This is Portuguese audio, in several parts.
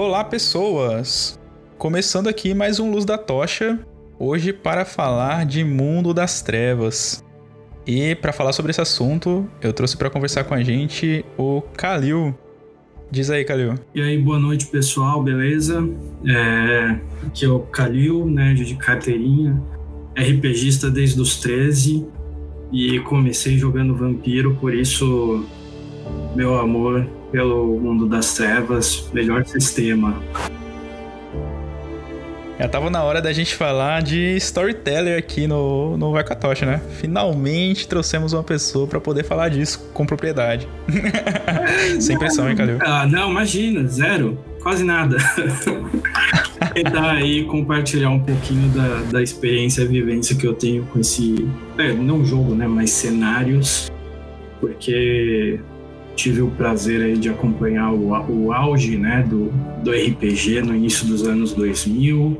Olá, pessoas! Começando aqui mais um Luz da Tocha, hoje para falar de Mundo das Trevas. E para falar sobre esse assunto, eu trouxe para conversar com a gente o Kalil. Diz aí, Kalil. E aí, boa noite, pessoal, beleza? É, aqui é o Kalil, nerd de carteirinha, RPGista desde os 13 e comecei jogando Vampiro, por isso meu amor pelo mundo das trevas, melhor sistema. Já tava na hora da gente falar de storyteller aqui no, no Vakatoshi, né? Finalmente trouxemos uma pessoa para poder falar disso com propriedade. Sem pressão, hein, Calil? Ah, não, imagina, zero. Quase nada. Tentar aí compartilhar um pouquinho da, da experiência e vivência que eu tenho com esse. É, não jogo, né? Mas cenários. Porque tive o prazer aí de acompanhar o, o auge né, do, do RPG no início dos anos 2000,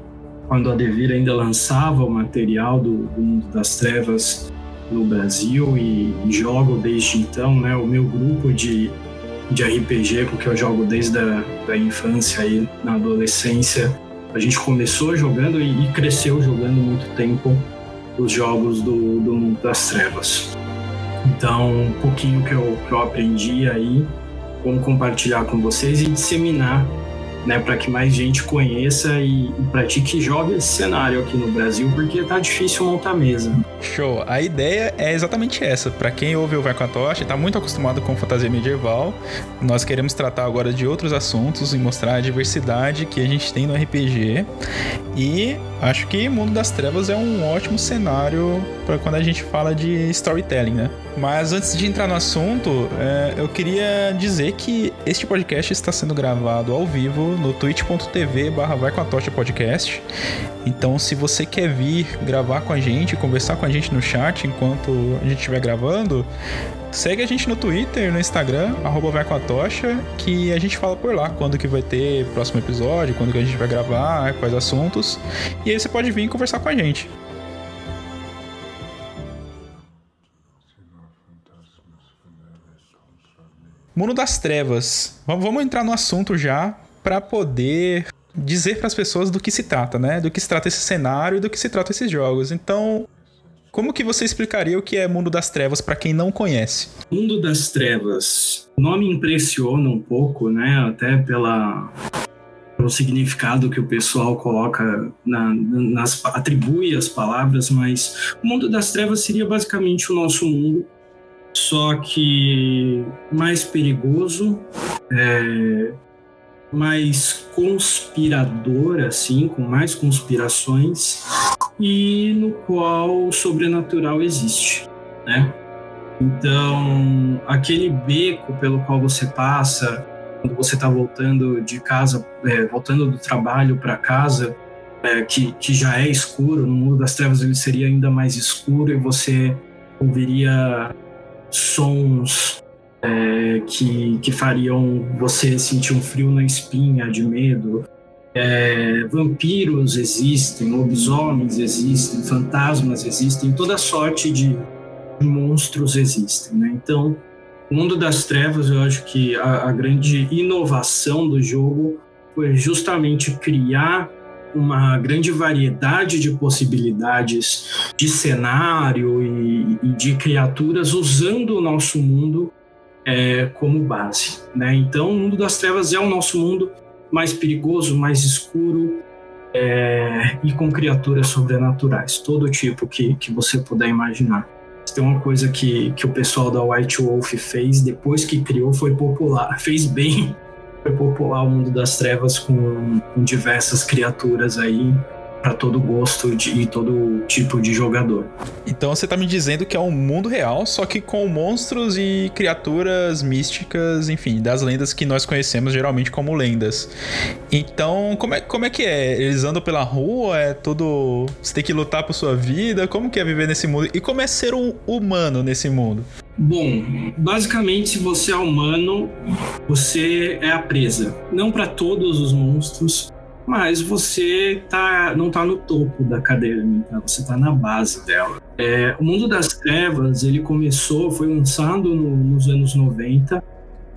quando a Devir ainda lançava o material do, do Mundo das Trevas no Brasil e, e, jogo desde então, né, o meu grupo de, de RPG com que eu jogo desde a da infância e na adolescência, a gente começou jogando e, e cresceu jogando muito tempo os jogos do, do Mundo das Trevas. Então, um pouquinho que eu, que eu aprendi aí, como compartilhar com vocês e disseminar né, para que mais gente conheça e, e pratique e jogue esse cenário aqui no Brasil, porque tá difícil montar mesa. Show. A ideia é exatamente essa. Para quem ouve o Vai com a Tocha, tá muito acostumado com fantasia medieval, nós queremos tratar agora de outros assuntos e mostrar a diversidade que a gente tem no RPG. E acho que Mundo das Trevas é um ótimo cenário para quando a gente fala de storytelling, né? Mas antes de entrar no assunto, é, eu queria dizer que este podcast está sendo gravado ao vivo no twitch.tv barra vai com a tocha podcast. Então, se você quer vir gravar com a gente, conversar com a gente no chat enquanto a gente estiver gravando, segue a gente no Twitter, no Instagram, arroba vai com a tocha, que a gente fala por lá quando que vai ter próximo episódio, quando que a gente vai gravar, quais assuntos. E aí você pode vir conversar com a gente. Mundo das Trevas. Vamos entrar no assunto já para poder dizer para as pessoas do que se trata, né? Do que se trata esse cenário e do que se trata esses jogos. Então, como que você explicaria o que é Mundo das Trevas para quem não conhece? Mundo das Trevas. O nome impressiona um pouco, né? Até pela pelo significado que o pessoal coloca na, nas atribui as palavras, mas o mundo das trevas seria basicamente o nosso mundo só que mais perigoso, é, mais conspirador, assim, com mais conspirações, e no qual o sobrenatural existe, né? Então, aquele beco pelo qual você passa quando você está voltando de casa, é, voltando do trabalho para casa, é, que, que já é escuro, no mundo das trevas ele seria ainda mais escuro e você ouviria sons é, que, que fariam você sentir um frio na espinha de medo. É, vampiros existem, lobisomens existem, fantasmas existem, toda sorte de monstros existem. Né? Então, o mundo das trevas, eu acho que a, a grande inovação do jogo foi justamente criar uma grande variedade de possibilidades de cenário e, e de criaturas usando o nosso mundo é, como base. Né? Então, o mundo das trevas é o nosso mundo mais perigoso, mais escuro é, e com criaturas sobrenaturais, todo tipo que, que você puder imaginar. Tem uma coisa que, que o pessoal da White Wolf fez depois que criou, foi popular, fez bem foi popular o mundo das trevas com, com diversas criaturas aí para todo gosto de, e todo tipo de jogador. Então você tá me dizendo que é um mundo real, só que com monstros e criaturas místicas, enfim, das lendas que nós conhecemos geralmente como lendas. Então, como é, como é que é? Eles andam pela rua? É tudo. Você tem que lutar por sua vida? Como que é viver nesse mundo? E como é ser um humano nesse mundo? Bom, basicamente, se você é humano, você é a presa. Não para todos os monstros, mas você tá, não está no topo da cadeia alimentar, você está na base dela. É, o Mundo das Trevas, ele começou, foi lançado no, nos anos 90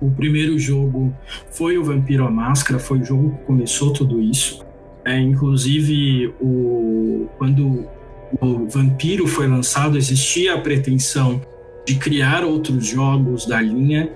O primeiro jogo foi o Vampiro à Máscara, foi o jogo que começou tudo isso. É, inclusive, o, quando o Vampiro foi lançado, existia a pretensão de criar outros jogos da linha,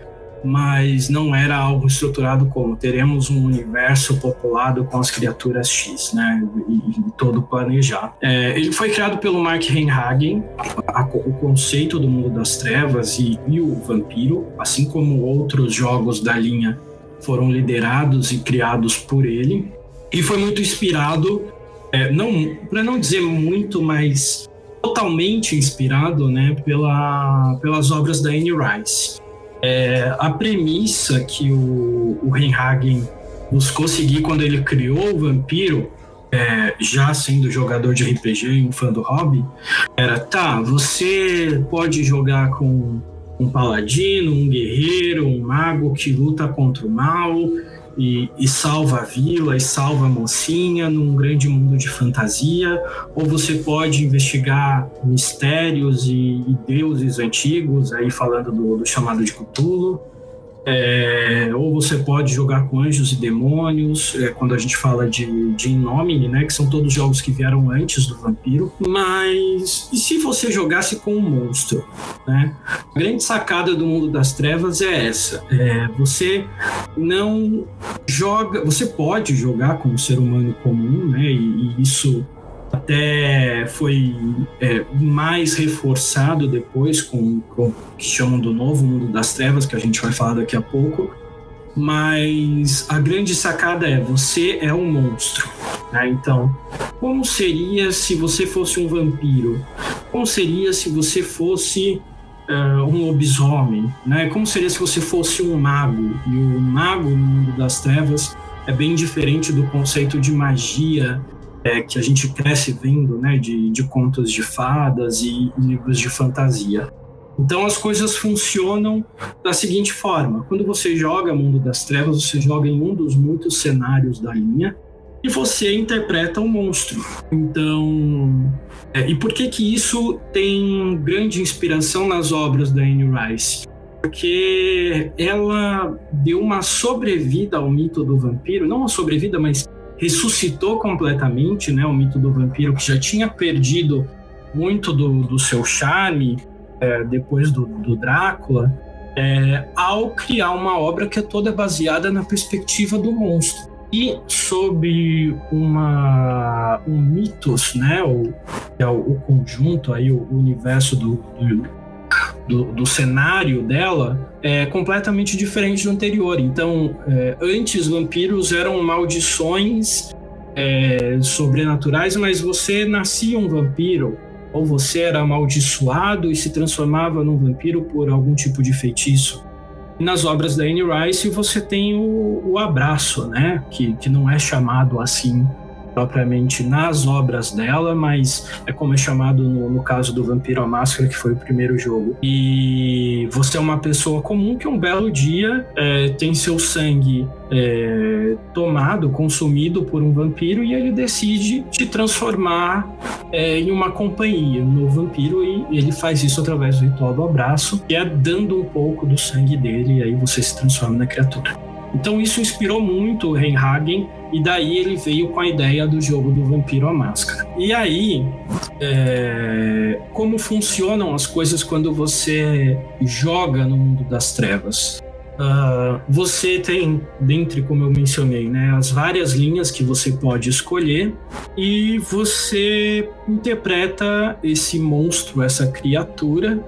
mas não era algo estruturado como teremos um universo populado com as criaturas X, né? E, e todo planejado. É, ele foi criado pelo Mark Reinhagen, a, a, o conceito do mundo das trevas e, e o vampiro, assim como outros jogos da linha foram liderados e criados por ele. E foi muito inspirado, é, não para não dizer muito, mas totalmente inspirado, né, pela, pelas obras da Anne Rice. É, a premissa que o, o Reinhagen buscou seguir quando ele criou o Vampiro, é, já sendo jogador de RPG e um fã do hobby, era tá, você pode jogar com um paladino, um guerreiro, um mago que luta contra o mal, e, e, salva a vila e salva a mocinha num grande mundo de fantasia, ou você pode investigar mistérios e, e deuses antigos, aí falando do, do chamado de Cthulhu. É, ou você pode jogar com anjos e demônios, é, quando a gente fala de, de Inomine, né, que são todos jogos que vieram antes do Vampiro. Mas e se você jogasse com um monstro? Né? A grande sacada do mundo das trevas é essa: é, você não joga, você pode jogar com um ser humano comum, né, e, e isso até foi é, mais reforçado depois com, com o que chamam do novo mundo das trevas, que a gente vai falar daqui a pouco. Mas a grande sacada é: você é um monstro. Né? Então, como seria se você fosse um vampiro? Como seria se você fosse uh, um lobisomem? Né? Como seria se você fosse um mago? E o mago no mundo das trevas é bem diferente do conceito de magia é, que a gente cresce vendo, né, de, de contos de fadas e, livros de fantasia. Então as coisas funcionam da seguinte forma: quando você joga Mundo das Trevas, você joga em um dos muitos cenários da linha e você interpreta um monstro. Então, é, e por que que isso tem grande inspiração nas obras da Anne Rice? Porque ela deu uma sobrevida ao mito do vampiro, não uma sobrevida, mas ressuscitou completamente né, o mito do vampiro, que já tinha perdido muito do, do seu charme é, depois do, do Drácula, é, ao criar uma obra que é toda baseada na perspectiva do monstro. E sob uma, um mitos, né, o, é o, o conjunto, aí, o universo do, do do, do, cenário dela é completamente diferente do anterior. Então, é, antes vampiros eram maldições é, sobrenaturais, mas você nascia um vampiro ou você era amaldiçoado e se transformava num vampiro por algum tipo de feitiço. nas obras da Anne Rice você tem o, o abraço, né? Que, que não é chamado assim propriamente nas obras dela, mas é como é chamado no, no caso do Vampiro à Máscara, que foi o primeiro jogo. E você é uma pessoa comum que um belo dia é, tem seu sangue é, tomado, consumido por um vampiro e ele decide te transformar é, em uma companhia, no vampiro, e ele faz isso através do ritual do abraço, que é dando um pouco do sangue dele, e aí você se transforma na criatura. Então isso inspirou muito o Reinhagen e daí ele veio com a ideia do jogo do Vampiro à Máscara. E aí, é... como funcionam as coisas quando você joga no mundo das trevas? Uh, você tem, dentre como eu mencionei, né, as várias linhas que você pode escolher e você interpreta esse monstro, essa criatura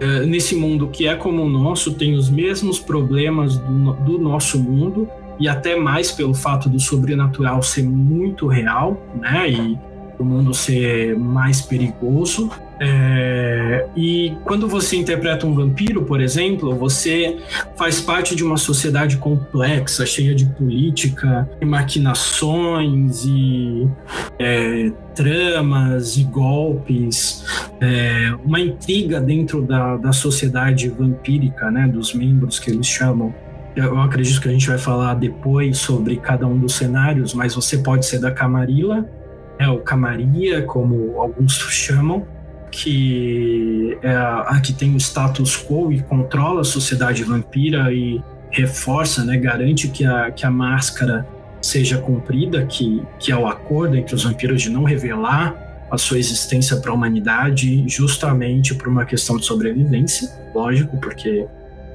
é, nesse mundo que é como o nosso, tem os mesmos problemas do, do nosso mundo, e até mais pelo fato do sobrenatural ser muito real, né? E o mundo ser mais perigoso. É, e quando você interpreta um vampiro, por exemplo, você faz parte de uma sociedade complexa, cheia de política, e maquinações e é, tramas e golpes, é, uma intriga dentro da, da sociedade vampírica, né, dos membros que eles chamam. Eu acredito que a gente vai falar depois sobre cada um dos cenários, mas você pode ser da Camarilla, é o Camaria, como alguns chamam, que é a, a que tem o status quo e controla a sociedade vampira e reforça, né, garante que a, que a máscara seja cumprida, que, que é o acordo entre os vampiros de não revelar a sua existência para a humanidade, justamente por uma questão de sobrevivência, lógico, porque,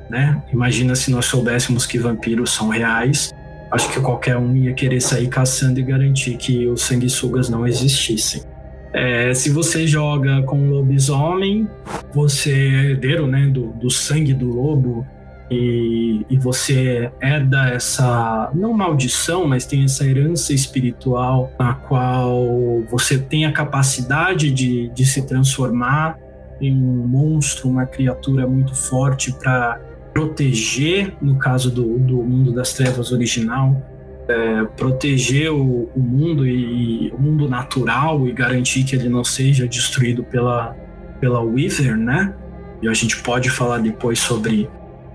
né, imagina se nós soubéssemos que vampiros são reais, acho que qualquer um ia querer sair caçando e garantir que os sanguessugas não existissem. É, se você joga com lobisomem, você é herdeiro né, do, do sangue do lobo e, e, você herda essa, não maldição, mas tem essa herança espiritual na qual você tem a capacidade de, de se transformar em um monstro, uma criatura muito forte para proteger, no caso do, do mundo das trevas original, é, proteger o, o mundo e, o mundo natural e garantir que ele não seja destruído pela, pela Wither, né? E a gente pode falar depois sobre,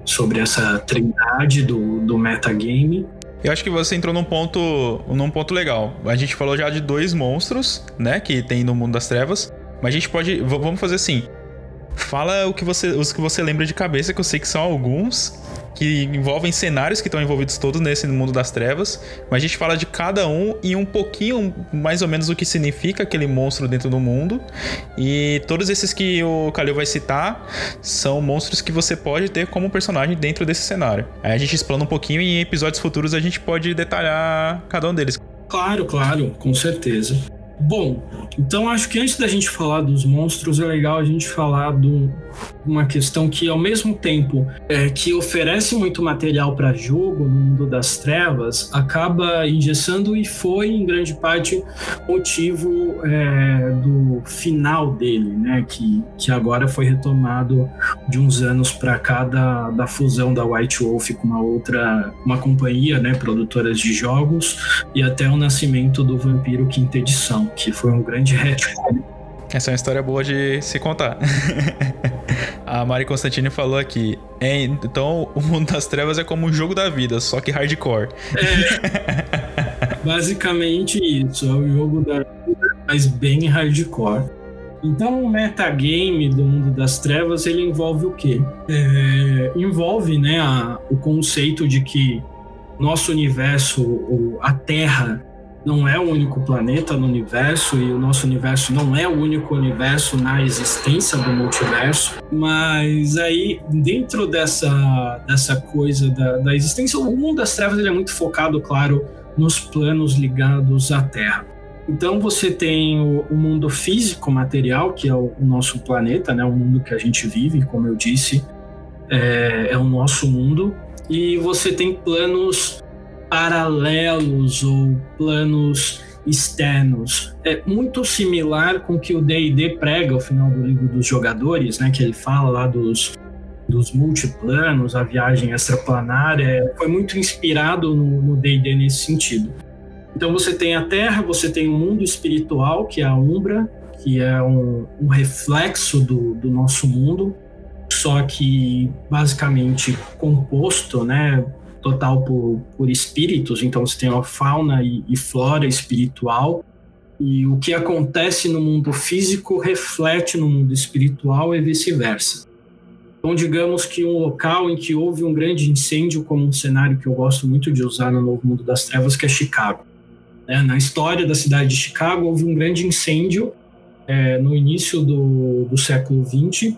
sobre essa trindade do, do metagame. Eu acho que você entrou num ponto, num ponto legal. A gente falou já de dois monstros, né, que tem no mundo das trevas. Mas a gente pode. Vamos fazer assim. Fala o que você, os que você lembra de cabeça, que eu sei que são alguns, que envolvem cenários que estão envolvidos todos nesse mundo das trevas. Mas a gente fala de cada um e um pouquinho mais ou menos o que significa aquele monstro dentro do mundo. E todos esses que o Kalil vai citar são monstros que você pode ter como personagem dentro desse cenário. Aí a gente explana um pouquinho e em episódios futuros a gente pode detalhar cada um deles. Claro, claro, com certeza. Bom, então acho que antes da gente falar dos monstros, é legal a gente falar de uma questão que, ao mesmo tempo é, que oferece muito material para jogo no mundo das trevas, acaba engessando e foi, em grande parte, motivo é, do final dele, né? Que, que agora foi retomado de uns anos para cá da, da fusão da White Wolf com uma outra, uma companhia, né? Produtoras de jogos e até o nascimento do Vampiro Quinta Edição que foi um grande retcon. Essa é uma história boa de se contar. a Mari Constantini falou aqui. É, então, o mundo das trevas é como um jogo da vida, só que hardcore. É, basicamente isso. É o jogo da vida, mas bem hardcore. Então, o metagame do mundo das trevas ele envolve o quê? É, envolve né, a, o conceito de que nosso universo, a Terra, não é o único planeta no universo e o nosso universo não é o único universo na existência do multiverso, mas aí dentro dessa, dessa coisa da, da existência, o mundo das trevas ele é muito focado, claro, nos planos ligados à Terra. Então você tem o, o mundo físico, material, que é o, o, nosso planeta, né, o mundo que a gente vive, como eu disse, é, é o nosso mundo, e você tem planos paralelos ou planos externos. É muito similar com o que o D&D prega ao final do livro dos jogadores, né, que ele fala lá dos dos multiplanos, a viagem extraplanar, é, foi muito inspirado no D&D nesse sentido. Então você tem a Terra, você tem o mundo espiritual, que é a Umbra, que é um, um reflexo do, do nosso mundo, só que basicamente composto, né, total por, por espíritos, então você tem uma fauna e, e flora espiritual, e o que acontece no mundo físico reflete no mundo espiritual e vice-versa. Então, digamos que um local em que houve um grande incêndio, como um cenário que eu gosto muito de usar no Novo Mundo das Trevas, que é Chicago. É, na história da cidade de Chicago, houve um grande incêndio é, no início do, do século XX,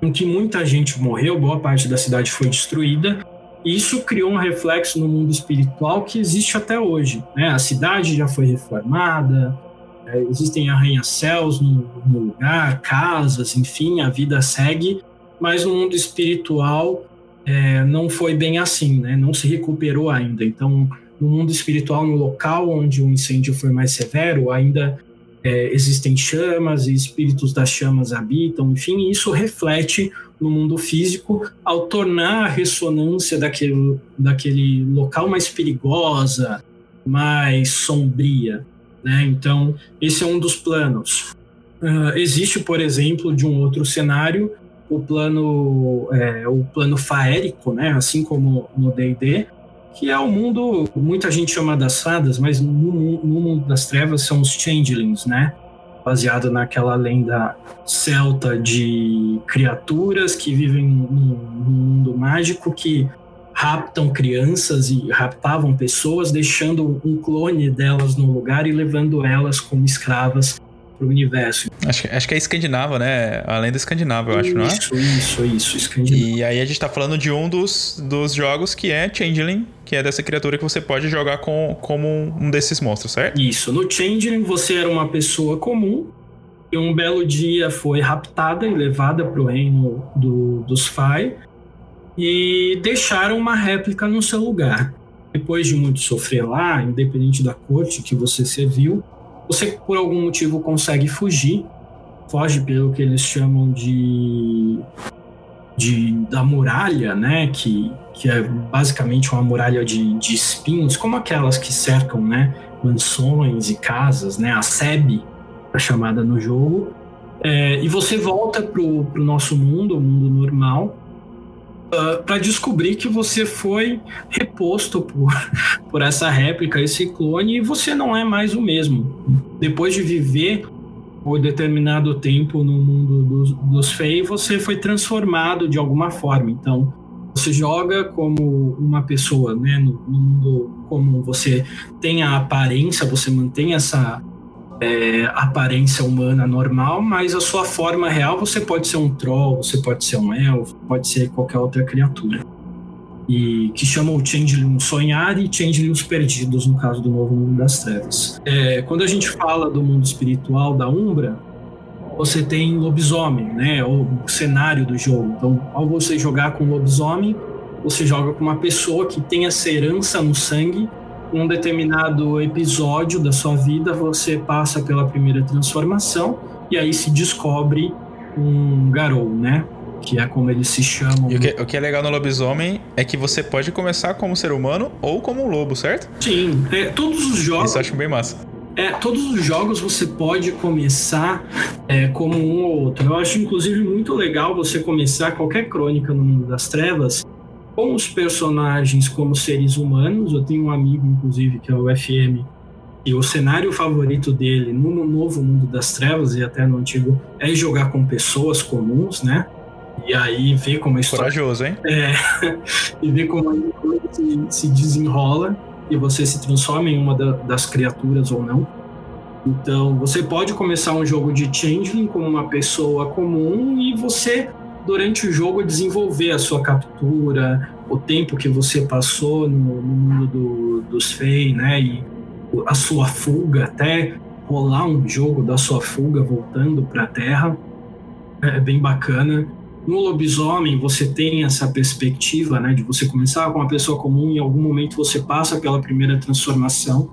em que muita gente morreu, boa parte da cidade foi destruída, isso criou um reflexo no mundo espiritual que existe até hoje. Né? A cidade já foi reformada, é, existem arranha-céus no, no, lugar, casas, enfim, a vida segue, mas no mundo espiritual é, não foi bem assim, né? não se recuperou ainda. Então, no mundo espiritual, no local onde o incêndio foi mais severo, ainda é, existem chamas e espíritos das chamas habitam, enfim, isso reflete no mundo físico ao tornar a ressonância daquele, daquele local mais perigosa, mais sombria. Né? Então, esse é um dos planos. Uh, existe, por exemplo, de um outro cenário, o plano, é, o plano faérico, né? assim como no D&D, que é o mundo, muita gente chama das fadas, mas no, no mundo das trevas são os changelings, né? Baseado naquela lenda celta de criaturas que vivem num, num mundo mágico que raptam crianças e raptavam pessoas, deixando um clone delas no lugar e levando elas como escravas para o universo. Acho, acho que é escandinava, né? Além do escandinavo, eu acho, não é? Isso, isso, isso. E aí a gente tá falando de um dos, dos jogos que é Changeling, que é dessa criatura que você pode jogar com, como um desses monstros, certo? Isso. No Changeling você era uma pessoa comum e um belo dia foi raptada e levada para o reino do, dos Fai e deixaram uma réplica no seu lugar. Depois de muito sofrer lá, independente da corte que você serviu, você por algum motivo consegue fugir, foge pelo que eles chamam de, de da muralha, né? Que, que é basicamente uma muralha de, de espinhos, como aquelas que cercam, né? Mansões e casas, né? A SEB, a chamada no jogo. É, e você volta pro, pro nosso mundo, o mundo normal, ah, para descobrir que você foi reposto por, por essa réplica, esse clone, e você não é mais o mesmo. Depois de viver por determinado tempo no mundo dos, dos Fey, você foi transformado de alguma forma. Então, você joga como uma pessoa, né, no mundo comum. Você tem a aparência, você mantém essa é, aparência humana normal, mas a sua forma real você pode ser um troll, você pode ser um elfo, pode ser qualquer outra criatura. E que chamam o Changeling sonhar e Changeling os perdidos, no caso do novo mundo das trevas. É, quando a gente fala do mundo espiritual da Umbra, você tem lobisomem, né? O cenário do jogo. Então, ao você jogar com lobisomem, você joga com uma pessoa que tem essa herança no sangue um determinado episódio da sua vida, você passa pela primeira transformação e aí se descobre um Garou, né? Que é como eles se chamam. E o que, o que é legal no lobisomem é que você pode começar como ser humano ou como um lobo, certo? Sim, é, todos os jogos. Isso eu acho bem massa. É, todos os jogos você pode começar é, como um ou outro. Eu acho, inclusive, muito legal você começar qualquer crônica no mundo das trevas com os personagens como seres humanos. Eu tenho um amigo, inclusive, que é o FM, e o cenário favorito dele no novo mundo das trevas e até no antigo é jogar com pessoas comuns, né? E aí ver como a história. Corajoso, hein? É. e ver como a coisa se, se desenrola e você se transforma em uma da, das criaturas ou não. Então, você pode começar um jogo de Changeling como uma pessoa comum e você durante o jogo desenvolver a sua captura, o tempo que você passou no, no mundo do, dos Fey, né? E a sua fuga, até rolar um jogo da sua fuga voltando para a Terra. É bem bacana. No lobisomem, você tem essa perspectiva, né? De você começar com uma pessoa comum e em algum momento você passa pela primeira transformação.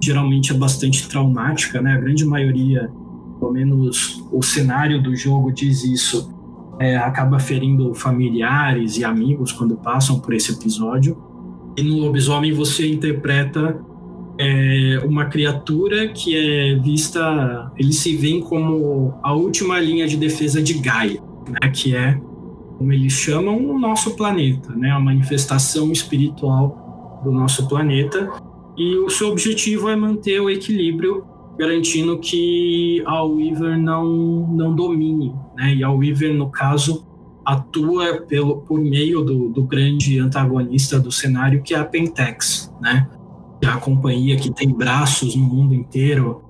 Geralmente é bastante traumática, né? A grande maioria, pelo menos o cenário do jogo diz isso é, acaba ferindo familiares e amigos quando passam por esse episódio. E no lobisomem você interpreta é, uma criatura que é vista, eles se veem como a última linha de defesa de Gaia, né, que é como eles chamam o nosso planeta, né, a manifestação espiritual do nosso planeta. E o seu objetivo é manter o equilíbrio garantindo que a Weaver não, não domine, né? E a Weaver, no caso, atua pelo, por meio do, do grande antagonista do cenário, que é a Pentex, né? Que é a companhia que tem braços no mundo inteiro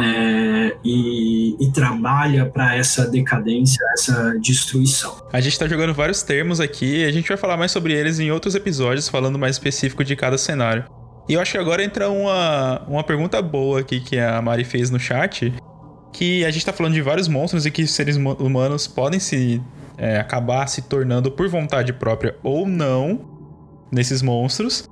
é, e, e, trabalha para essa decadência, essa destruição. A gente está jogando vários termos aqui, a gente vai falar mais sobre eles em outros episódios, falando mais específico de cada cenário. E eu acho que agora entra uma, uma pergunta boa aqui que a Mari fez no chat. Que a gente tá falando de vários monstros e que seres humanos podem se é, acabar se tornando por vontade própria ou não nesses monstros.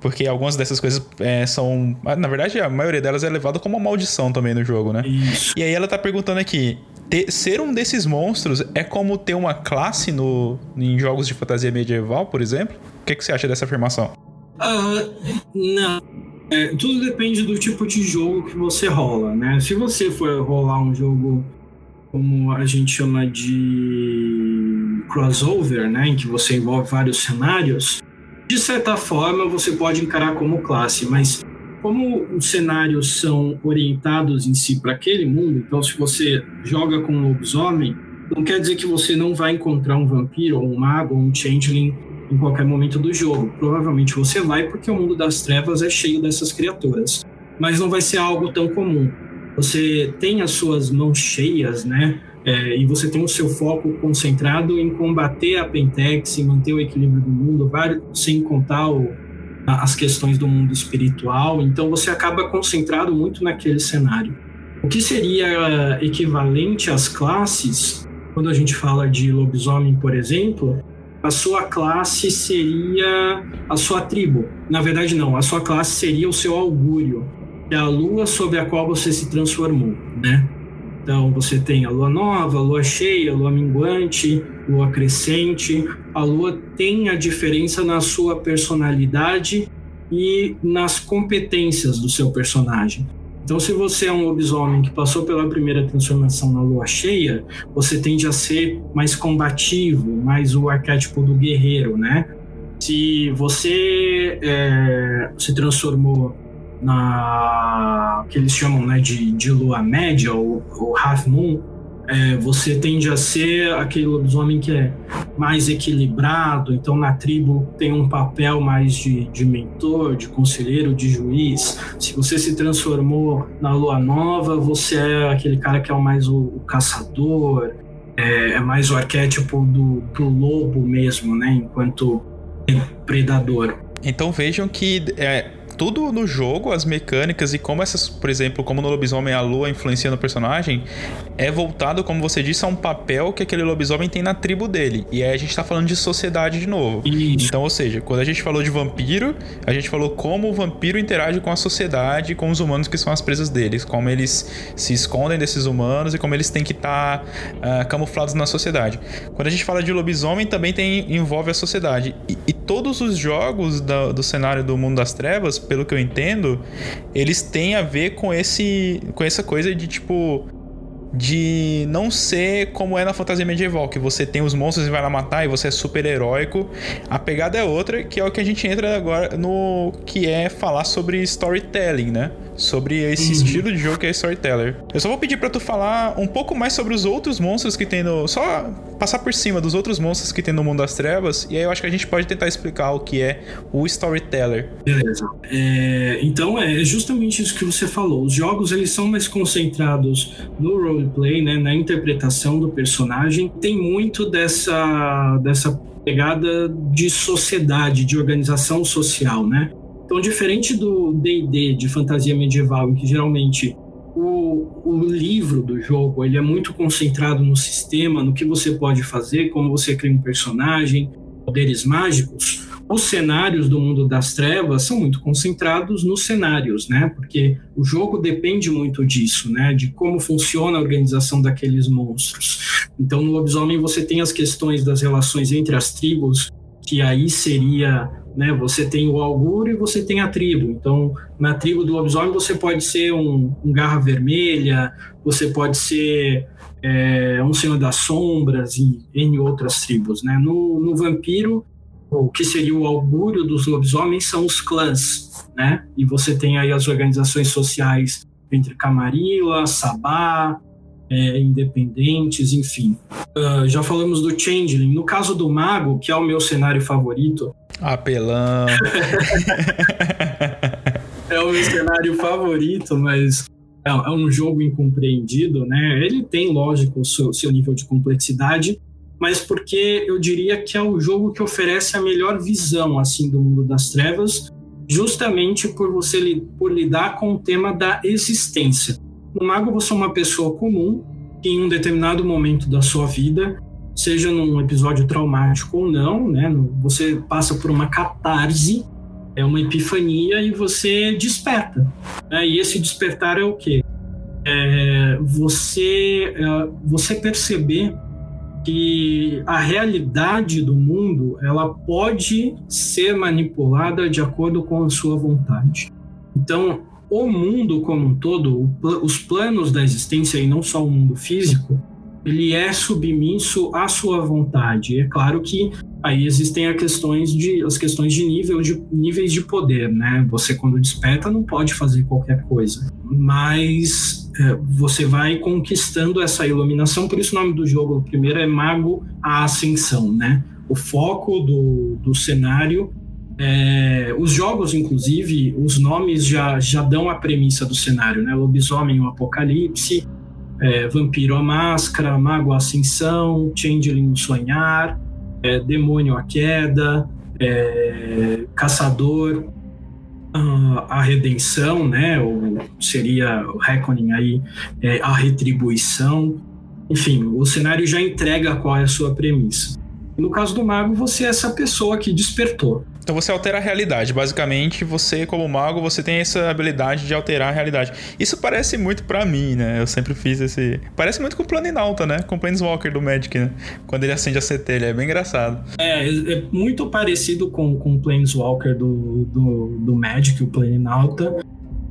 Porque algumas dessas coisas é, são. Na verdade, a maioria delas é levada como uma maldição também no jogo, né? Isso. E aí ela tá perguntando aqui: ter, ser um desses monstros é como ter uma classe no, em jogos de fantasia medieval, por exemplo? O que, que você acha dessa afirmação? Uh, não. É, tudo depende do tipo de jogo que você rola, né? Se você for rolar um jogo como a gente chama de crossover, né, em que você envolve vários cenários, de certa forma você pode encarar como classe, mas como os cenários são orientados em si para aquele mundo, então se você joga com um lobisomem, não quer dizer que você não vai encontrar um vampiro, ou um mago, ou um changeling em qualquer momento do jogo. Provavelmente você vai porque o mundo das trevas é cheio dessas criaturas, mas não vai ser algo tão comum. Você tem as suas mãos cheias, né? É, e você tem o seu foco concentrado em combater a Pentex, em manter o equilíbrio do mundo, sem contar o, as questões do mundo espiritual. Então você acaba concentrado muito naquele cenário. O que seria equivalente às classes, quando a gente fala de lobisomem, por exemplo, a sua classe seria a sua tribo. Na verdade, não, a sua classe seria o seu augúrio, é a lua sobre a qual você se transformou, né? Então, você tem a lua nova, a lua cheia, a lua minguante, lua crescente. A lua tem a diferença na sua personalidade e nas competências do seu personagem. Então, se você é um lobisomem que passou pela primeira transformação na lua cheia, você tende a ser mais combativo, mais o arquétipo do guerreiro, né? Se você é, se transformou na que eles chamam né, de, de lua média ou, ou half moon, é, você tende a ser aquele lobisomem que é mais equilibrado, então na tribo tem um papel mais de, de mentor, de conselheiro, de juiz. Se você se transformou na lua nova, você é aquele cara que é mais o, o caçador, é, é, mais o arquétipo do, do lobo mesmo, né, enquanto predador. Então vejam que é, tudo no jogo, as mecânicas e como essas, por exemplo, como no lobisomem a lua influencia no personagem, é voltado, como você disse, a um papel que aquele lobisomem tem na tribo dele. E aí a gente tá falando de sociedade de novo. Isso. Então, ou seja, quando a gente falou de vampiro, a gente falou como o vampiro interage com a sociedade, com os humanos que são as presas deles, como eles se escondem desses humanos e como eles têm que estar tá, uh, camuflados na sociedade. Quando a gente fala de lobisomem, também tem, envolve a sociedade. E, e todos os jogos do, do cenário do mundo das trevas pelo que eu entendo, eles têm a ver com esse com essa coisa de tipo de não ser como é na fantasia medieval, que você tem os monstros e vai lá matar e você é super heróico. A pegada é outra, que é o que a gente entra agora no que é falar sobre storytelling, né? Sobre esse uhum. estilo de jogo que é Storyteller. Eu só vou pedir para tu falar um pouco mais sobre os outros monstros que tem no. Só passar por cima dos outros monstros que tem no mundo das trevas, e aí eu acho que a gente pode tentar explicar o que é o Storyteller. Beleza. É, então é justamente isso que você falou. Os jogos eles são mais concentrados no roleplay, né, na interpretação do personagem. Tem muito dessa, dessa pegada de sociedade, de organização social, né? Então, diferente do D&D de fantasia medieval, em que geralmente o, o, livro do jogo ele é muito concentrado no sistema, no que você pode fazer, como você cria um personagem, poderes mágicos. Os cenários do mundo das trevas são muito concentrados nos cenários, né? Porque o jogo depende muito disso, né? De como funciona a organização daqueles monstros. Então, no lobisomem você tem as questões das relações entre as tribos, que aí seria né? Você tem o augúrio e você tem a tribo. Então, na tribo do lobisomem você pode ser um, um garra vermelha, você pode ser é, um senhor das sombras e em outras tribos, né? No, no vampiro, o que seria o augúrio dos lobisomens são os clãs, né? E você tem aí as organizações sociais entre Camarilla, Sabá, é, independentes, enfim. Uh, já falamos do Changeling. No caso do Mago, que é o meu cenário favorito, Apelão. é o meu cenário favorito, mas é, é um jogo incompreendido, né? Ele tem, lógico, o seu, seu nível de complexidade, mas porque eu diria que é o jogo que oferece a melhor visão assim do mundo das trevas, justamente por você por lidar com o tema da existência. No mago você é uma pessoa comum que em um determinado momento da sua vida seja num episódio traumático ou não, né? Você passa por uma catarse, é uma epifania e você desperta. Né? E esse despertar é o quê? É você, é você perceber que a realidade do mundo ela pode ser manipulada de acordo com a sua vontade. Então, o mundo como um todo, os planos da existência e não só o mundo físico, ele é submisso à sua vontade. É claro que aí existem as questões de, as questões de, nível, de níveis de poder, né? Você quando desperta não pode fazer qualquer coisa, mas é, você vai conquistando essa iluminação. Por isso o nome do jogo, o primeiro é Mago à Ascensão, né? o foco do, do cenário. É, os jogos, inclusive, os nomes já, já dão a premissa do cenário, né? Lobisomem, o Apocalipse, é, Vampiro, a Máscara, Mago, a Ascensão, Changeling, o Sonhar, é, Demônio, a Queda, é, Caçador, a redenção, né? Ou seria o Reckoning aí, é, a retribuição. Enfim, o cenário já entrega qual é a sua premissa. No caso do mago, você é essa pessoa que despertou. Então você altera a realidade. Basicamente, você, como mago, você tem essa habilidade de alterar a realidade. Isso parece muito para mim, né? Eu sempre fiz esse. Parece muito com o Planinauta, né? Com o Planeswalker do Magic, né? Quando ele acende a centelha. É bem engraçado. É, é muito parecido com, com o Planeswalker do, do, do Magic, o Planinauta.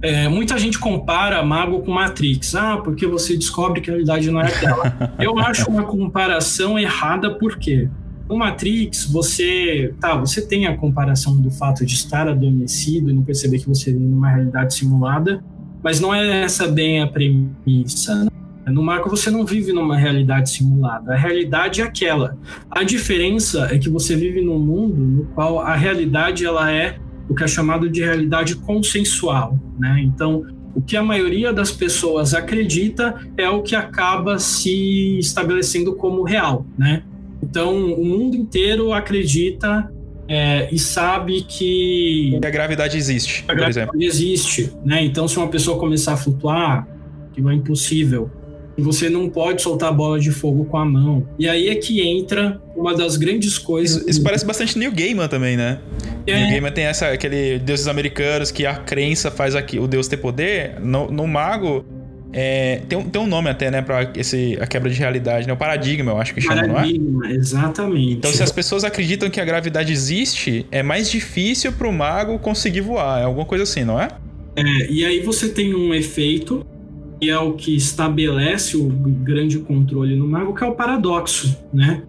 É, muita gente compara Mago com Matrix. Ah, porque você descobre que a realidade não é aquela. Eu acho uma comparação errada, por quê? No Matrix, você, tá, você tem a comparação do fato de estar adormecido e não perceber que você vive numa realidade simulada, mas não é essa bem a premissa. Né? No Marco você não vive numa realidade simulada, a realidade é aquela. A diferença é que você vive num mundo no qual a realidade ela é o que é chamado de realidade consensual, né? Então, o que a maioria das pessoas acredita é o que acaba se estabelecendo como real, né? Então, o mundo inteiro acredita é, e sabe que. a gravidade existe, a gravidade exemplo. existe, né? Então, se uma pessoa começar a flutuar, que não é impossível, você não pode soltar a bola de fogo com a mão. E aí é que entra uma das grandes coisas. Isso, isso parece bastante New Gaiman também, né? É. New Gaiman tem essa, aquele deuses americanos que a crença faz aqui, o deus ter poder. No, no mago, é, tem, tem um nome até, né, pra esse, a quebra de realidade, né? O paradigma, eu acho que chama, paradigma, não é? exatamente. Então, se as pessoas acreditam que a gravidade existe, é mais difícil pro mago conseguir voar. É alguma coisa assim, não é? É, e aí você tem um efeito que é o que estabelece o grande controle no mago, que é o paradoxo, né?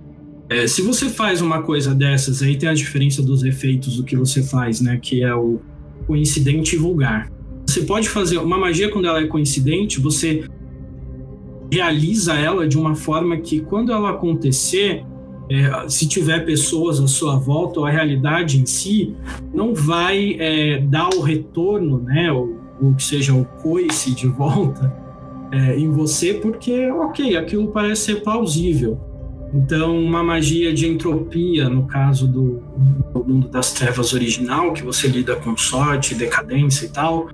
É, se você faz uma coisa dessas, aí tem a diferença dos efeitos do que você faz, né? Que é o coincidente vulgar. Você pode fazer uma magia quando ela é coincidente, você realiza ela de uma forma que quando ela acontecer, é, se tiver pessoas à sua volta, ou a realidade em si não vai é, dar o retorno, né, ou, ou que seja o coice de volta é, em você, porque, ok, aquilo parece ser plausível. Então, uma magia de entropia, no caso do, do mundo das trevas original, que você lida com sorte, decadência e tal,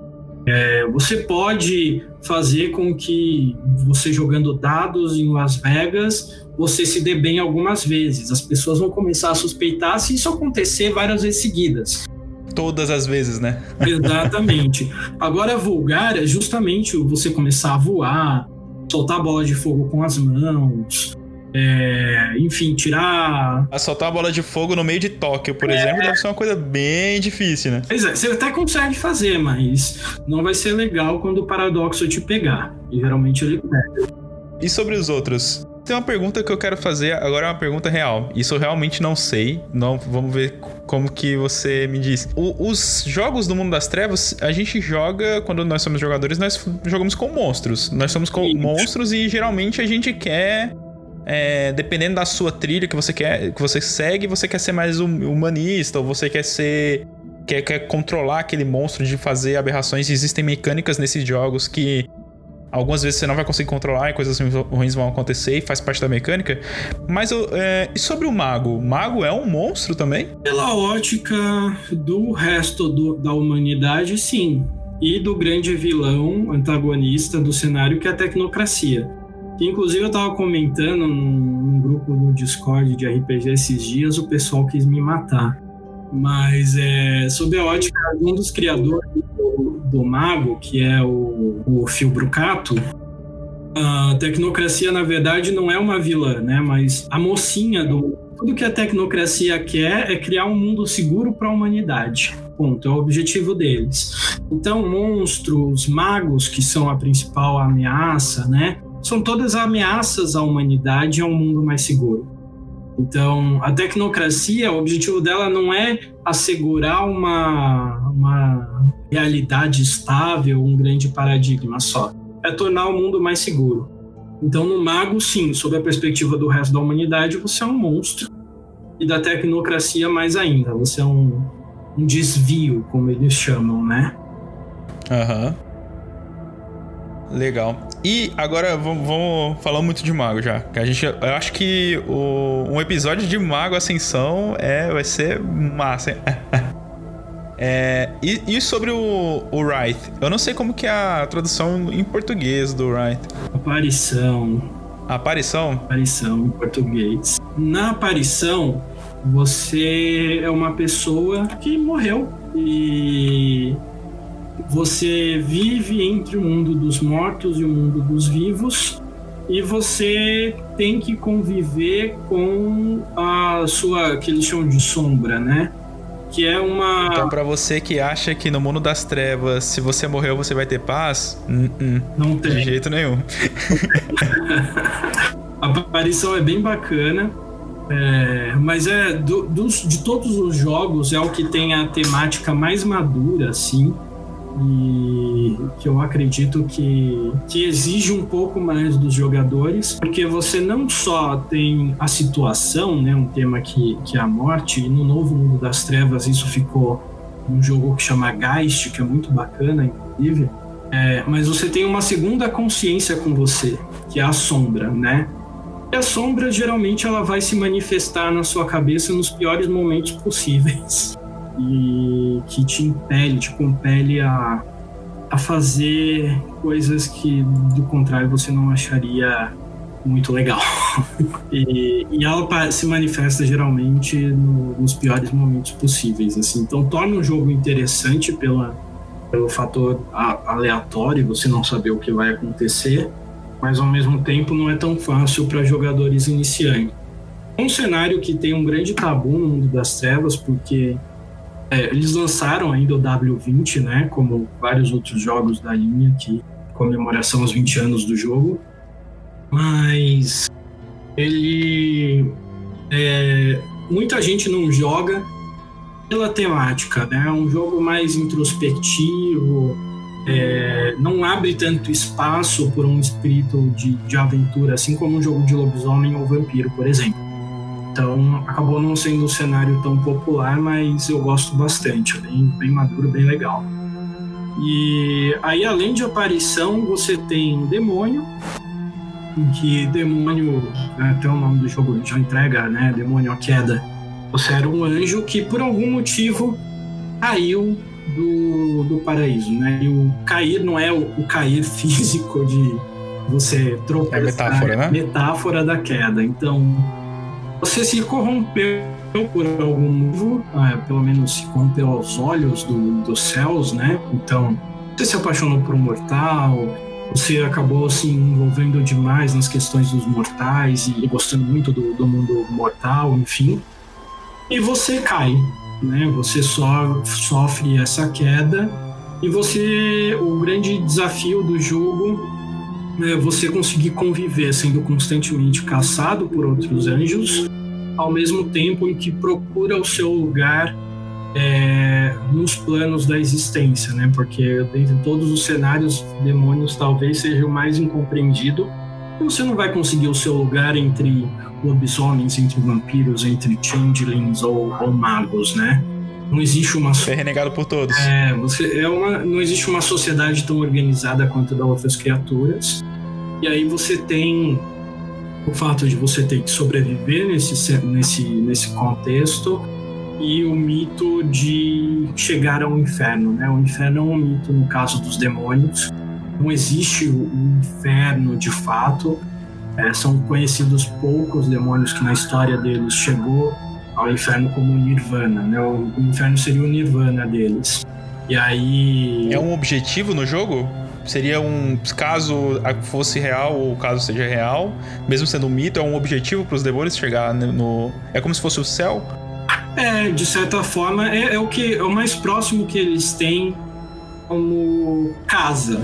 é, você pode fazer com que você jogando dados em Las Vegas, você se dê bem algumas vezes. As pessoas vão começar a suspeitar se isso acontecer várias vezes seguidas. Todas as vezes, né? Exatamente. Agora, vulgar é justamente você começar a voar, soltar a bola de fogo com as mãos, é, enfim, tirar. A soltar uma bola de fogo no meio de Tóquio, por é... exemplo, deve ser uma coisa bem difícil, né? Pois é, você até consegue fazer, mas não vai ser legal quando o paradoxo te pegar. E geralmente ele pega. E sobre os outros? Tem uma pergunta que eu quero fazer, agora é uma pergunta real. Isso eu realmente não sei. Não, vamos ver como que você me diz. O, os jogos do mundo das trevas, a gente joga, quando nós somos jogadores, nós jogamos com monstros. Nós somos com monstros e geralmente a gente quer é, dependendo da sua trilha que você quer, que você segue, você quer ser mais hum, humanista, ou você quer ser. Quer, quer controlar aquele monstro de fazer aberrações. Existem mecânicas nesses jogos que algumas vezes você não vai conseguir controlar e coisas ruins vão acontecer e faz parte da mecânica. Mas é, e sobre o mago? O mago é um monstro também? Pela ótica do resto do, da humanidade, sim. E do grande vilão antagonista do cenário, que é a tecnocracia. Que inclusive eu estava comentando num, num, grupo no Discord de RPG esses dias, o pessoal quis me matar. Mas é, sob a ótica de um dos criadores do, do Mago, que é o, o Phil Brucato, a tecnocracia, na verdade, não é uma vilã, né? Mas a mocinha do. Tudo que a tecnocracia quer é criar um mundo seguro para a humanidade. Ponto. É o objetivo deles. Então, monstros, magos, que são a principal ameaça, né? São todas ameaças à humanidade e a um mundo mais seguro. Então, a tecnocracia, o objetivo dela não é assegurar uma, uma realidade estável, um grande paradigma só. É tornar o mundo mais seguro. Então, no Mago, sim, sob a perspectiva do resto da humanidade, você é um monstro. e da tecnocracia mais ainda. Você é um, um desvio, como eles chamam, né? Aham. Uhum. Legal. E agora vamos, vamos falar muito de mago já. Que a gente, eu acho que o, um episódio de mago ascensão é, vai ser massa. É, e, e, sobre o, o Wright? Eu não sei como que é a tradução em português do Wright. Aparição. Aparição? Aparição em português. Na aparição, você é uma pessoa que morreu e você vive entre o mundo dos mortos e o mundo dos vivos e você tem que conviver com a sua que eles chamam de sombra, né? Que é uma Então para você que acha que no mundo das trevas, se você morreu, você vai ter paz? Uh -uh. Não tem. De jeito nenhum. a aparição é bem bacana. É, mas é do, dos, de todos os jogos é o que tem a temática mais madura, assim e que eu acredito que, que exige um pouco mais dos jogadores, porque você não só tem a situação, né, um tema que, que é a morte, e no novo Mundo das Trevas isso ficou um jogo que chama Geist, que é muito bacana, inclusive, é, mas você tem uma segunda consciência com você, que é a sombra, né? E a sombra geralmente ela vai se manifestar na sua cabeça nos piores momentos possíveis e que te impele, te compele a, a fazer coisas que do contrário você não acharia muito legal. e, e, ela se manifesta geralmente no, nos piores momentos possíveis. Assim. Então torna o jogo interessante pela, pelo fator aleatório, você não saber o que vai acontecer, mas ao mesmo tempo não é tão fácil para jogadores iniciantes. Um cenário que tem um grande tabu no mundo das trevas, porque é, eles lançaram ainda o W20, né? Como vários outros jogos da linha, que comemoração aos 20 anos do jogo. Mas ele. É, muita gente não joga pela temática, né? É um jogo mais introspectivo, é, não abre tanto espaço por um espírito de, de aventura, assim como um jogo de lobisomem ou vampiro, por exemplo. Então acabou não sendo um cenário tão popular, mas eu gosto bastante, bem, bem maduro, bem legal. E aí, além de aparição, você tem demônio, que demônio, né, até o nome do jogo já entrega, né? Demônio a queda. Você era um anjo que por algum motivo caiu do, do paraíso, né? E o cair não é o, o cair físico de você trocar. É metáfora, né? Metáfora da queda. Então, você se corrompeu por algum motivo, é, pelo menos se corrompeu aos olhos do, dos céus, né? Então, você se apaixonou por um mortal, você acabou se envolvendo demais nas questões dos mortais e gostando muito do, do mundo mortal, enfim. E você cai, né? Você so, sofre essa queda e você, o grande desafio do jogo é você conseguir conviver sendo constantemente caçado por outros anjos ao mesmo tempo em que procura o seu lugar é, nos planos da existência, né? Porque dentre todos os cenários, demônios talvez seja o mais incompreendido. Você não vai conseguir o seu lugar entre lobisomens, entre vampiros, entre changelings ou, ou magos, né? Não existe uma. É renegado por todos. É, você é uma. Não existe uma sociedade tão organizada quanto a das outras criaturas. E aí você tem o fato de você ter que sobreviver nesse, nesse, nesse contexto e o mito de chegar ao inferno. Né? O inferno é um mito no caso dos demônios. Não existe o inferno de fato. É, são conhecidos poucos demônios que na história deles chegou ao inferno como nirvana. Né? O, inferno seria o nirvana deles. E aí. É um objetivo no jogo? Seria um. Caso fosse real ou caso seja real, mesmo sendo um mito, é um objetivo para os demônios chegar no. É como se fosse o céu? É, de certa forma, é, é, o que é o mais próximo que eles têm como casa.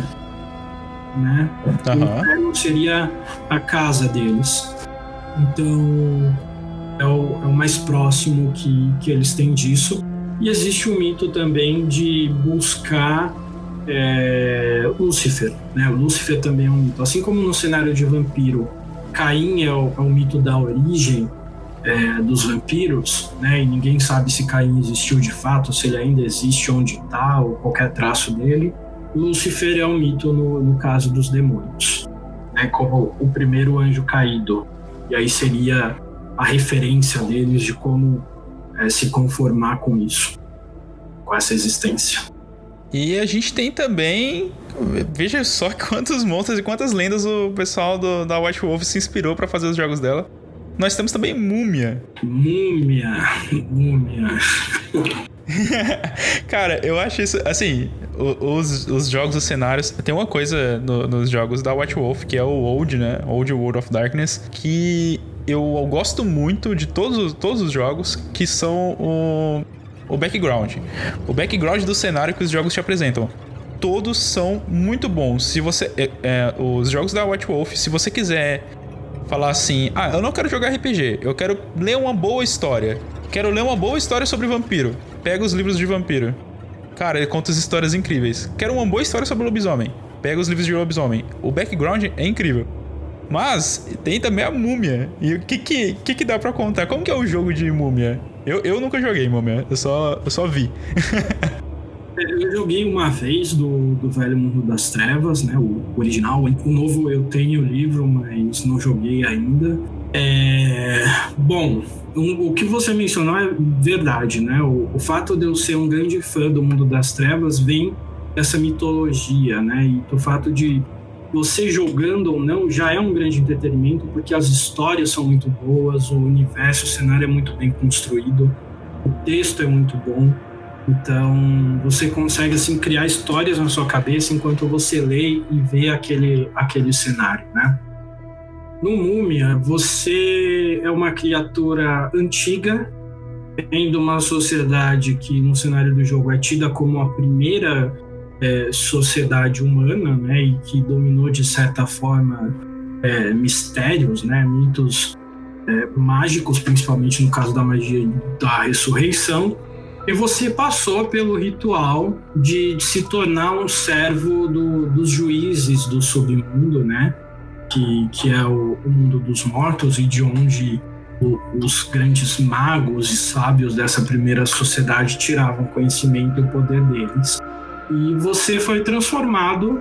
Né? Uhum. O inferno seria a casa deles. Então é o, é o mais próximo que, que eles têm disso. E existe o mito também de buscar é, Lúcifer. Né? O Lúcifer também é um mito. Assim como no cenário de vampiro, Caim é o, é o mito da origem, é, dos vampiros, né? E ninguém sabe se Caim existiu de fato, se ele ainda existe, onde está, ou qualquer traço dele. Lúcifer é um mito no, no caso dos demônios, né? Como o primeiro anjo caído. E aí seria a referência deles de como é, se conformar com isso, com essa existência. E a gente tem também. Veja só quantos monstros e quantas lendas o pessoal do, da White Wolf se inspirou para fazer os jogos dela. Nós temos também Múmia. Múmia. Múmia. Cara, eu acho isso. Assim, os, os jogos, os cenários. Tem uma coisa no, nos jogos da White Wolf, que é o Old, né? Old World of Darkness, que eu, eu gosto muito de todos, todos os jogos, que são o, o background. O background do cenário que os jogos te apresentam todos são muito bons. Se você. É, é, os jogos da White Wolf, se você quiser falar assim: ah, eu não quero jogar RPG, eu quero ler uma boa história. Quero ler uma boa história sobre vampiro. Pega os livros de vampiro. Cara, ele conta as histórias incríveis. Quero uma boa história sobre lobisomem. Pega os livros de lobisomem. O background é incrível. Mas tem também a múmia. E o que que, que, que dá para contar? Como que é o jogo de múmia? Eu, eu nunca joguei múmia, eu só, eu só vi. Eu joguei uma vez do, do Velho Mundo das Trevas, né? O original. O novo eu tenho o livro, mas não joguei ainda. É... Bom, o que você mencionou é verdade, né? O, o, fato de eu ser um grande fã do Mundo das Trevas vem dessa mitologia, né? E do fato de você jogando ou não já é um grande entretenimento, porque as histórias são muito boas, o universo, o cenário é muito bem construído, o texto é muito bom. Então, você consegue assim criar histórias na sua cabeça enquanto você lê e vê aquele aquele cenário, né? No Múmia, você é uma criatura antiga, vem de uma sociedade que no cenário do jogo é tida como a primeira é, sociedade humana, né, e que dominou de certa forma é, mistérios, né, mitos é, mágicos, principalmente no caso da magia da ressurreição e você passou pelo ritual de, de se tornar um servo do, dos juízes do submundo, né? Que, que é o, o mundo dos mortos e de onde o, os grandes magos e sábios dessa primeira sociedade tiravam conhecimento e o poder deles. E você foi transformado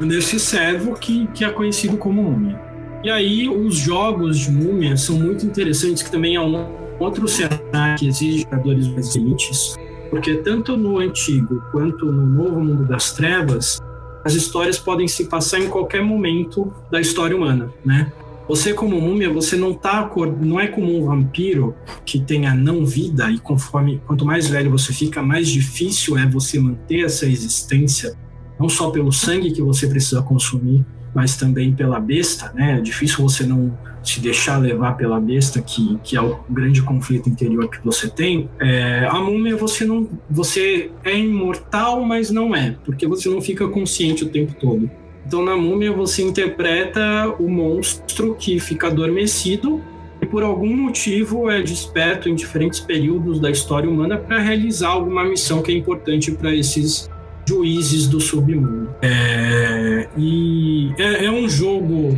nesse servo que, que é conhecido como múmia. E aí os jogos de múmia são muito interessantes, que também é um outro cenário que exige jogadores mais elites, porque tanto no antigo quanto no novo mundo das trevas, as histórias podem se passar em qualquer momento da história humana, né? Você como múmia, você não tá não é como um vampiro que tem a não vida e conforme quanto mais velho você fica, mais difícil é você manter essa existência, não só pelo sangue que você precisa consumir, mas também pela besta, né? É difícil você não se deixar levar pela besta, que, que é o grande conflito interior que você tem. É, a múmia você não, você é imortal, mas não é, porque você não fica consciente o tempo todo. Então na múmia você interpreta o monstro que fica adormecido e por algum motivo é desperto em diferentes períodos da história humana para realizar alguma missão que é importante para esses juízes do submundo. É, e é, é um jogo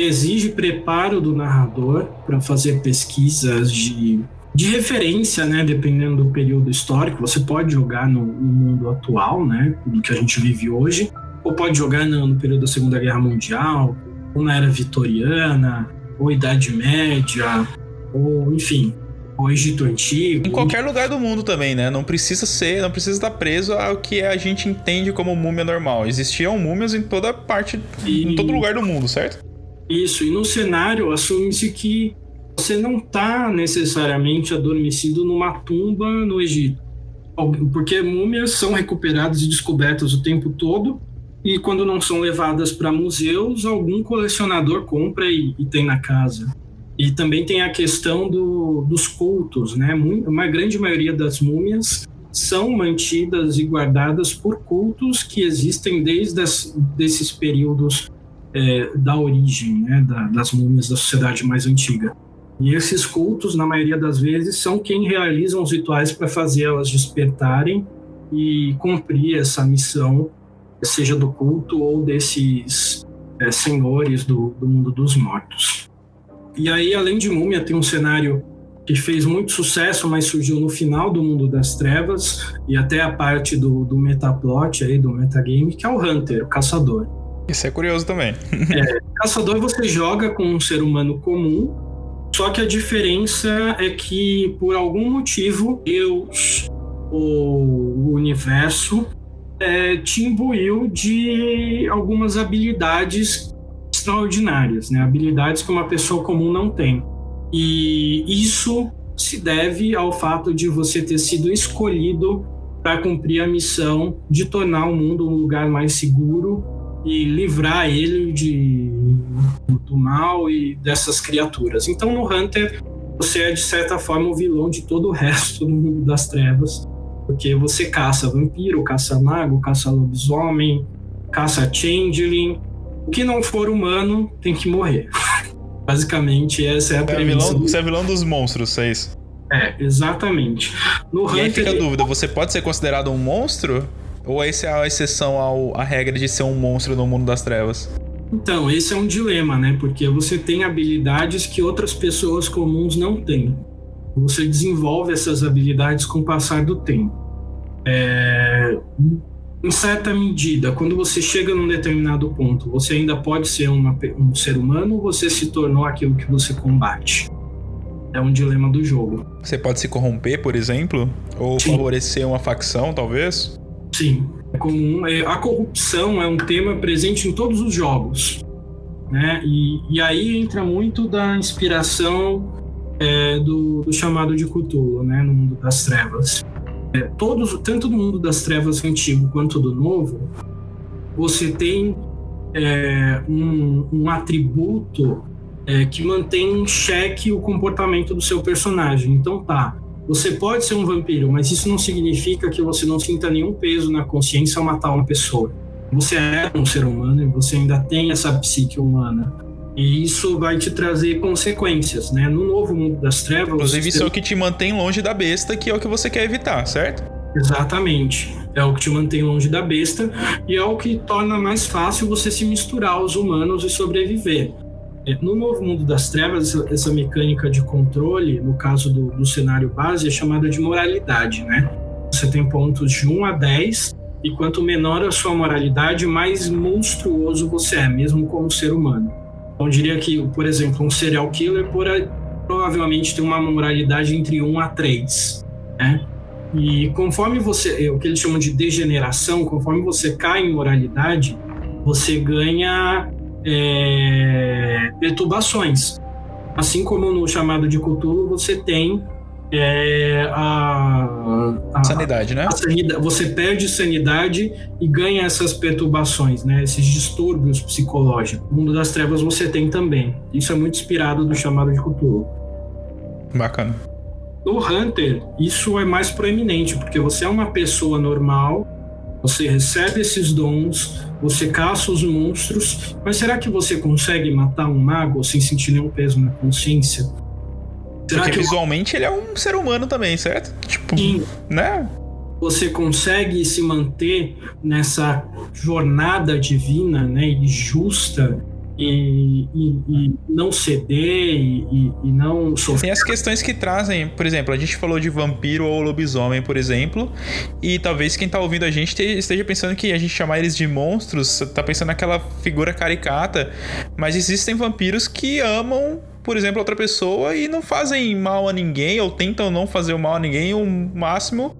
exige preparo do narrador para fazer pesquisas de, de referência, né? Dependendo do período histórico. Você pode jogar no, no mundo atual, né? Do que a gente vive hoje, ou pode jogar no, no período da Segunda Guerra Mundial, ou na era vitoriana, ou Idade Média, ou enfim, o Egito Antigo. Em qualquer lugar do mundo também, né? Não precisa ser, não precisa estar preso ao que a gente entende como múmia normal. Existiam múmias em toda parte, e... em todo lugar do mundo, certo? Isso, e no cenário assume-se que você não está necessariamente adormecido numa tumba no Egito. Porque múmias são recuperadas e descobertas o tempo todo, e quando não são levadas para museus, algum colecionador compra e, e tem na casa. E também tem a questão do, dos cultos, né? Uma grande maioria das múmias são mantidas e guardadas por cultos que existem desde as, desses períodos é, da origem, né? Da, das múmias da sociedade mais antiga. E esses cultos, na maioria das vezes, são quem realizam os rituais para fazer elas despertarem e cumprir essa missão, seja do culto ou desses é, senhores do, do mundo dos mortos. E aí, além de Múmia, tem um cenário que fez muito sucesso, mas surgiu no final do Mundo das Trevas e até a parte do, do metaplot aí, do metagame, que é o Hunter, o Caçador. Isso é curioso também. é, Caçador você joga com um ser humano comum, só que a diferença é que, por algum motivo, Deus ou o universo é, te imbuiu de algumas habilidades extraordinárias, né? habilidades que uma pessoa comum não tem. E isso se deve ao fato de você ter sido escolhido para cumprir a missão de tornar o mundo um lugar mais seguro e livrar ele de, do mal e dessas criaturas. Então, no Hunter, você é de certa forma o vilão de todo o resto do mundo das trevas, porque você caça vampiro, caça mago, caça lobisomem, caça changeling. O que não for humano tem que morrer. Basicamente, essa é a premissa. É vilão, você é vilão dos monstros, é isso? É, exatamente. No e Hunter, aí fica a dúvida, você pode ser considerado um monstro? Ou essa é a exceção ao, à regra de ser um monstro no mundo das trevas? Então, esse é um dilema, né? Porque você tem habilidades que outras pessoas comuns não têm. Você desenvolve essas habilidades com o passar do tempo. É em certa medida, quando você chega num determinado ponto, você ainda pode ser uma, um ser humano ou você se tornou aquilo que você combate? É um dilema do jogo. Você pode se corromper, por exemplo? Ou Sim. favorecer uma facção, talvez? Sim, é comum. É, a corrupção é um tema presente em todos os jogos. Né? E, e aí entra muito da inspiração é, do, do, chamado de Cthulhu, né? no mundo das trevas é, todos, tanto do mundo das trevas antigo quanto do novo, você tem é, um, um, atributo é, que mantém em xeque o comportamento do seu personagem. Então tá, você pode ser um vampiro, mas isso não significa que você não sinta nenhum peso na consciência ao matar uma pessoa. Você é um ser humano e você ainda tem essa psique humana. E isso vai te trazer consequências, né? No novo mundo das trevas. Inclusive, isso é o que te mantém longe da besta, que é o que você quer evitar, certo? Exatamente. É o que te mantém longe da besta e é o que torna mais fácil você se misturar aos humanos e sobreviver. É, no novo mundo das trevas, essa mecânica de controle, no caso do, do cenário base, é chamada de moralidade, né? Você tem pontos de 1 a 10 e quanto menor a sua moralidade, mais monstruoso você é, mesmo como ser humano. Então, eu diria que, por exemplo, um serial killer provavelmente tem uma moralidade entre 1 a 3, né? E conforme você, é, o que eles chamam de degeneração, conforme você cai em moralidade, você ganha é, perturbações. Assim como no chamado de Cthulhu, você tem é a, a, sanidade, né? A sanidade, você perde sanidade e ganha essas perturbações, né? Esses distúrbios psicológicos. No mundo das trevas você tem também. Isso é muito inspirado do chamado de Cthulhu. Bacana. No Hunter, isso é mais proeminente, porque você é uma pessoa normal, você recebe esses dons, você caça os monstros, mas será que você consegue matar um mago sem sentir nenhum peso na consciência? Será Porque que visualmente eu... ele é um ser humano também, certo? Tipo, Sim. né? Você consegue se manter nessa jornada divina, né, e justa e, e, e, não ceder e, e, não sofrer. Tem as questões que trazem, por exemplo, a gente falou de vampiro ou lobisomem, por exemplo, e talvez quem tá ouvindo a gente esteja pensando que a gente chamar eles de monstros, tá pensando naquela figura caricata, mas existem vampiros que amam por exemplo, outra pessoa e não fazem mal a ninguém ou tentam não fazer mal a ninguém o máximo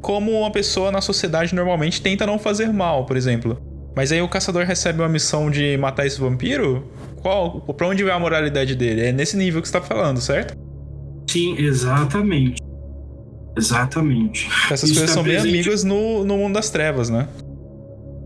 como uma pessoa na sociedade normalmente tenta não fazer mal, por exemplo. Mas aí o caçador recebe uma missão de matar esse vampiro? Qual, pra onde vai a moralidade dele? É nesse nível que você tá falando, certo? Sim, exatamente. Exatamente. Essas Isso coisas tá são presente... bem amigas no, no mundo das trevas, né?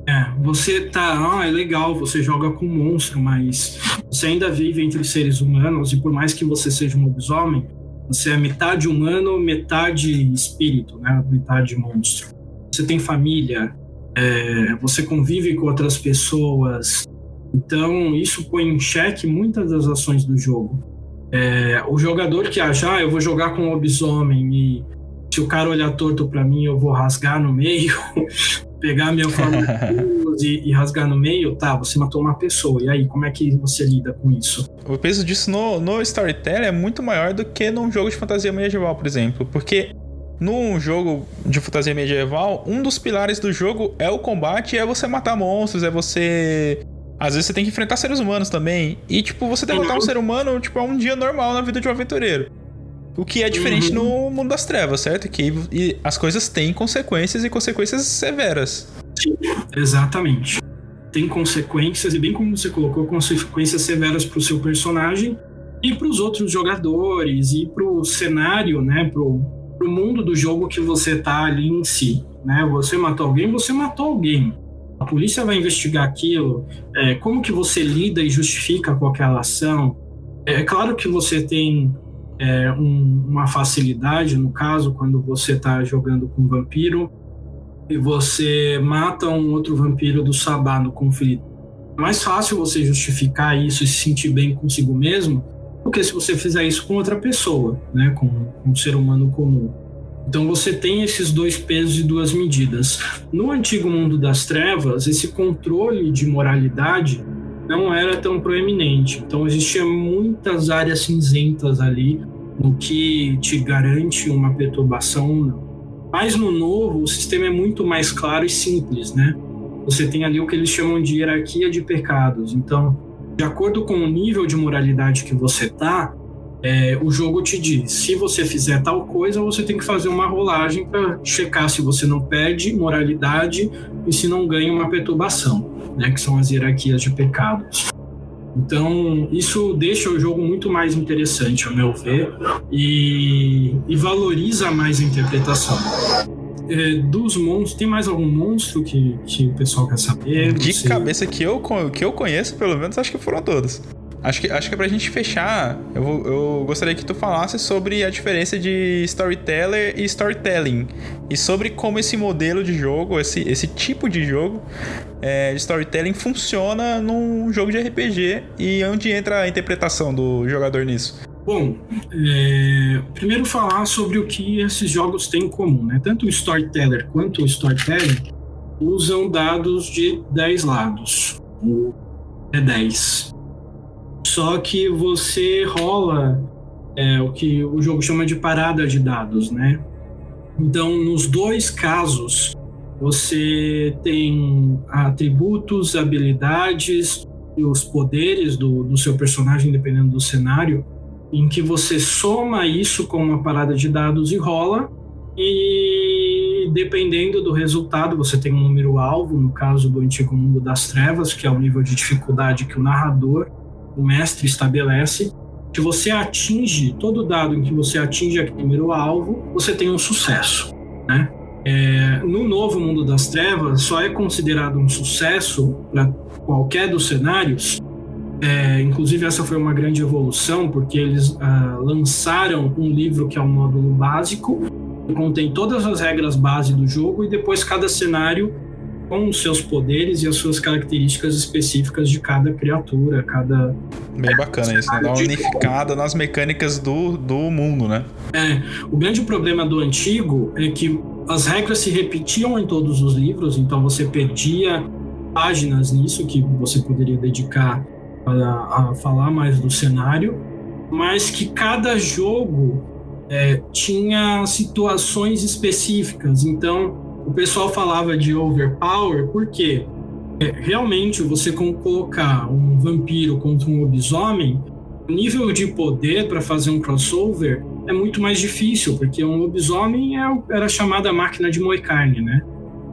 É, você tá, ah, é legal, você joga com monstro, mas você ainda vive entre seres humanos e por mais que você seja um lobisomem, você é metade humano, metade espírito, né? Metade monstro. Você tem família, é, você convive com outras pessoas. Então, isso põe em xeque muitas das ações do jogo. É, o jogador que acha, ah, eu vou jogar com um lobisomem e se o cara olhar torto para mim, eu vou rasgar no meio. pegar minha forma e, e, rasgar no meio, tá, você matou uma pessoa. E aí, como é que você lida com isso? O peso disso no, no storytelling é muito maior do que num jogo de fantasia medieval, por exemplo. Porque num jogo de fantasia medieval, um dos pilares do jogo é o combate, é você matar monstros, é você. Às vezes você tem que enfrentar seres humanos também. E, tipo, você derrotar uhum. um ser humano, tipo, é um dia normal na vida de um aventureiro. O que é diferente uhum. no mundo das trevas, certo? Que as coisas têm consequências e consequências severas. Sim, exatamente. Tem consequências, e bem como você colocou, consequências severas para o seu personagem e para os outros jogadores e para o cenário, né? Para o mundo do jogo que você tá ali em si. Né? Você matou alguém, você matou alguém. A polícia vai investigar aquilo. É, como que você lida e justifica com aquela ação? É claro que você tem é, um, uma facilidade, no caso, quando você está jogando com um vampiro e você mata um outro vampiro do sabá no conflito. É mais fácil você justificar isso e se sentir bem consigo mesmo que se você fizer isso com outra pessoa, né, com, um ser humano comum. Então você tem esses dois pesos e duas medidas. No antigo mundo das trevas, esse controle de moralidade não era tão proeminente. Então existia muitas áreas cinzentas ali no que te garante uma perturbação ou não. Mas no novo, o sistema é muito mais claro e simples, né? Você tem ali o que eles chamam de hierarquia de pecados. Então, de acordo com o nível de moralidade que você tá, é, o jogo te diz: se você fizer tal coisa, você tem que fazer uma rolagem para checar se você não perde moralidade e se não ganha uma perturbação né, que são as hierarquias de pecados. Então, isso deixa o jogo muito mais interessante, ao meu ver, e, e valoriza mais a interpretação. É, dos monstros, tem mais algum monstro que, que o pessoal quer saber? De cabeça que eu, que eu conheço, pelo menos, acho que foram todos. Acho que, acho que pra gente fechar, eu, vou, eu gostaria que tu falasse sobre a diferença de storyteller e storytelling. E sobre como esse modelo de jogo, esse, esse tipo de jogo é, de storytelling funciona num jogo de RPG e onde entra a interpretação do jogador nisso. Bom, é, primeiro falar sobre o que esses jogos têm em comum. Né? Tanto o storyteller quanto o storytelling usam dados de 10 lados. É 10 só que você rola é, o que o jogo chama de parada de dados, né? Então, nos dois casos, você tem atributos, habilidades e os poderes do, do seu personagem, dependendo do cenário, em que você soma isso com uma parada de dados e rola, e dependendo do resultado, você tem um número alvo, no caso do Antigo Mundo das Trevas, que é o nível de dificuldade que o narrador o mestre estabelece, que você atinge todo dado em que você atinge aquele número alvo, você tem um sucesso, né? É, no novo mundo das trevas, só é considerado um sucesso para qualquer dos cenários. É, inclusive, essa foi uma grande evolução, porque eles ah, lançaram um livro que é um módulo básico, que contém todas as regras base do jogo, e depois cada cenário com os seus poderes e as suas características específicas de cada criatura, cada. Bem bacana isso, né? Dá uma unificada nas mecânicas do, do mundo, né? É. O grande problema do antigo é que as regras se repetiam em todos os livros, então você perdia páginas nisso que você poderia dedicar a, a falar mais do cenário, mas que cada jogo é, tinha situações específicas. Então, o pessoal falava de overpower porque é, realmente você colocar um vampiro contra um lobisomem, o nível de poder para fazer um crossover é muito mais difícil, porque um lobisomem é, era chamada máquina de moer carne, né?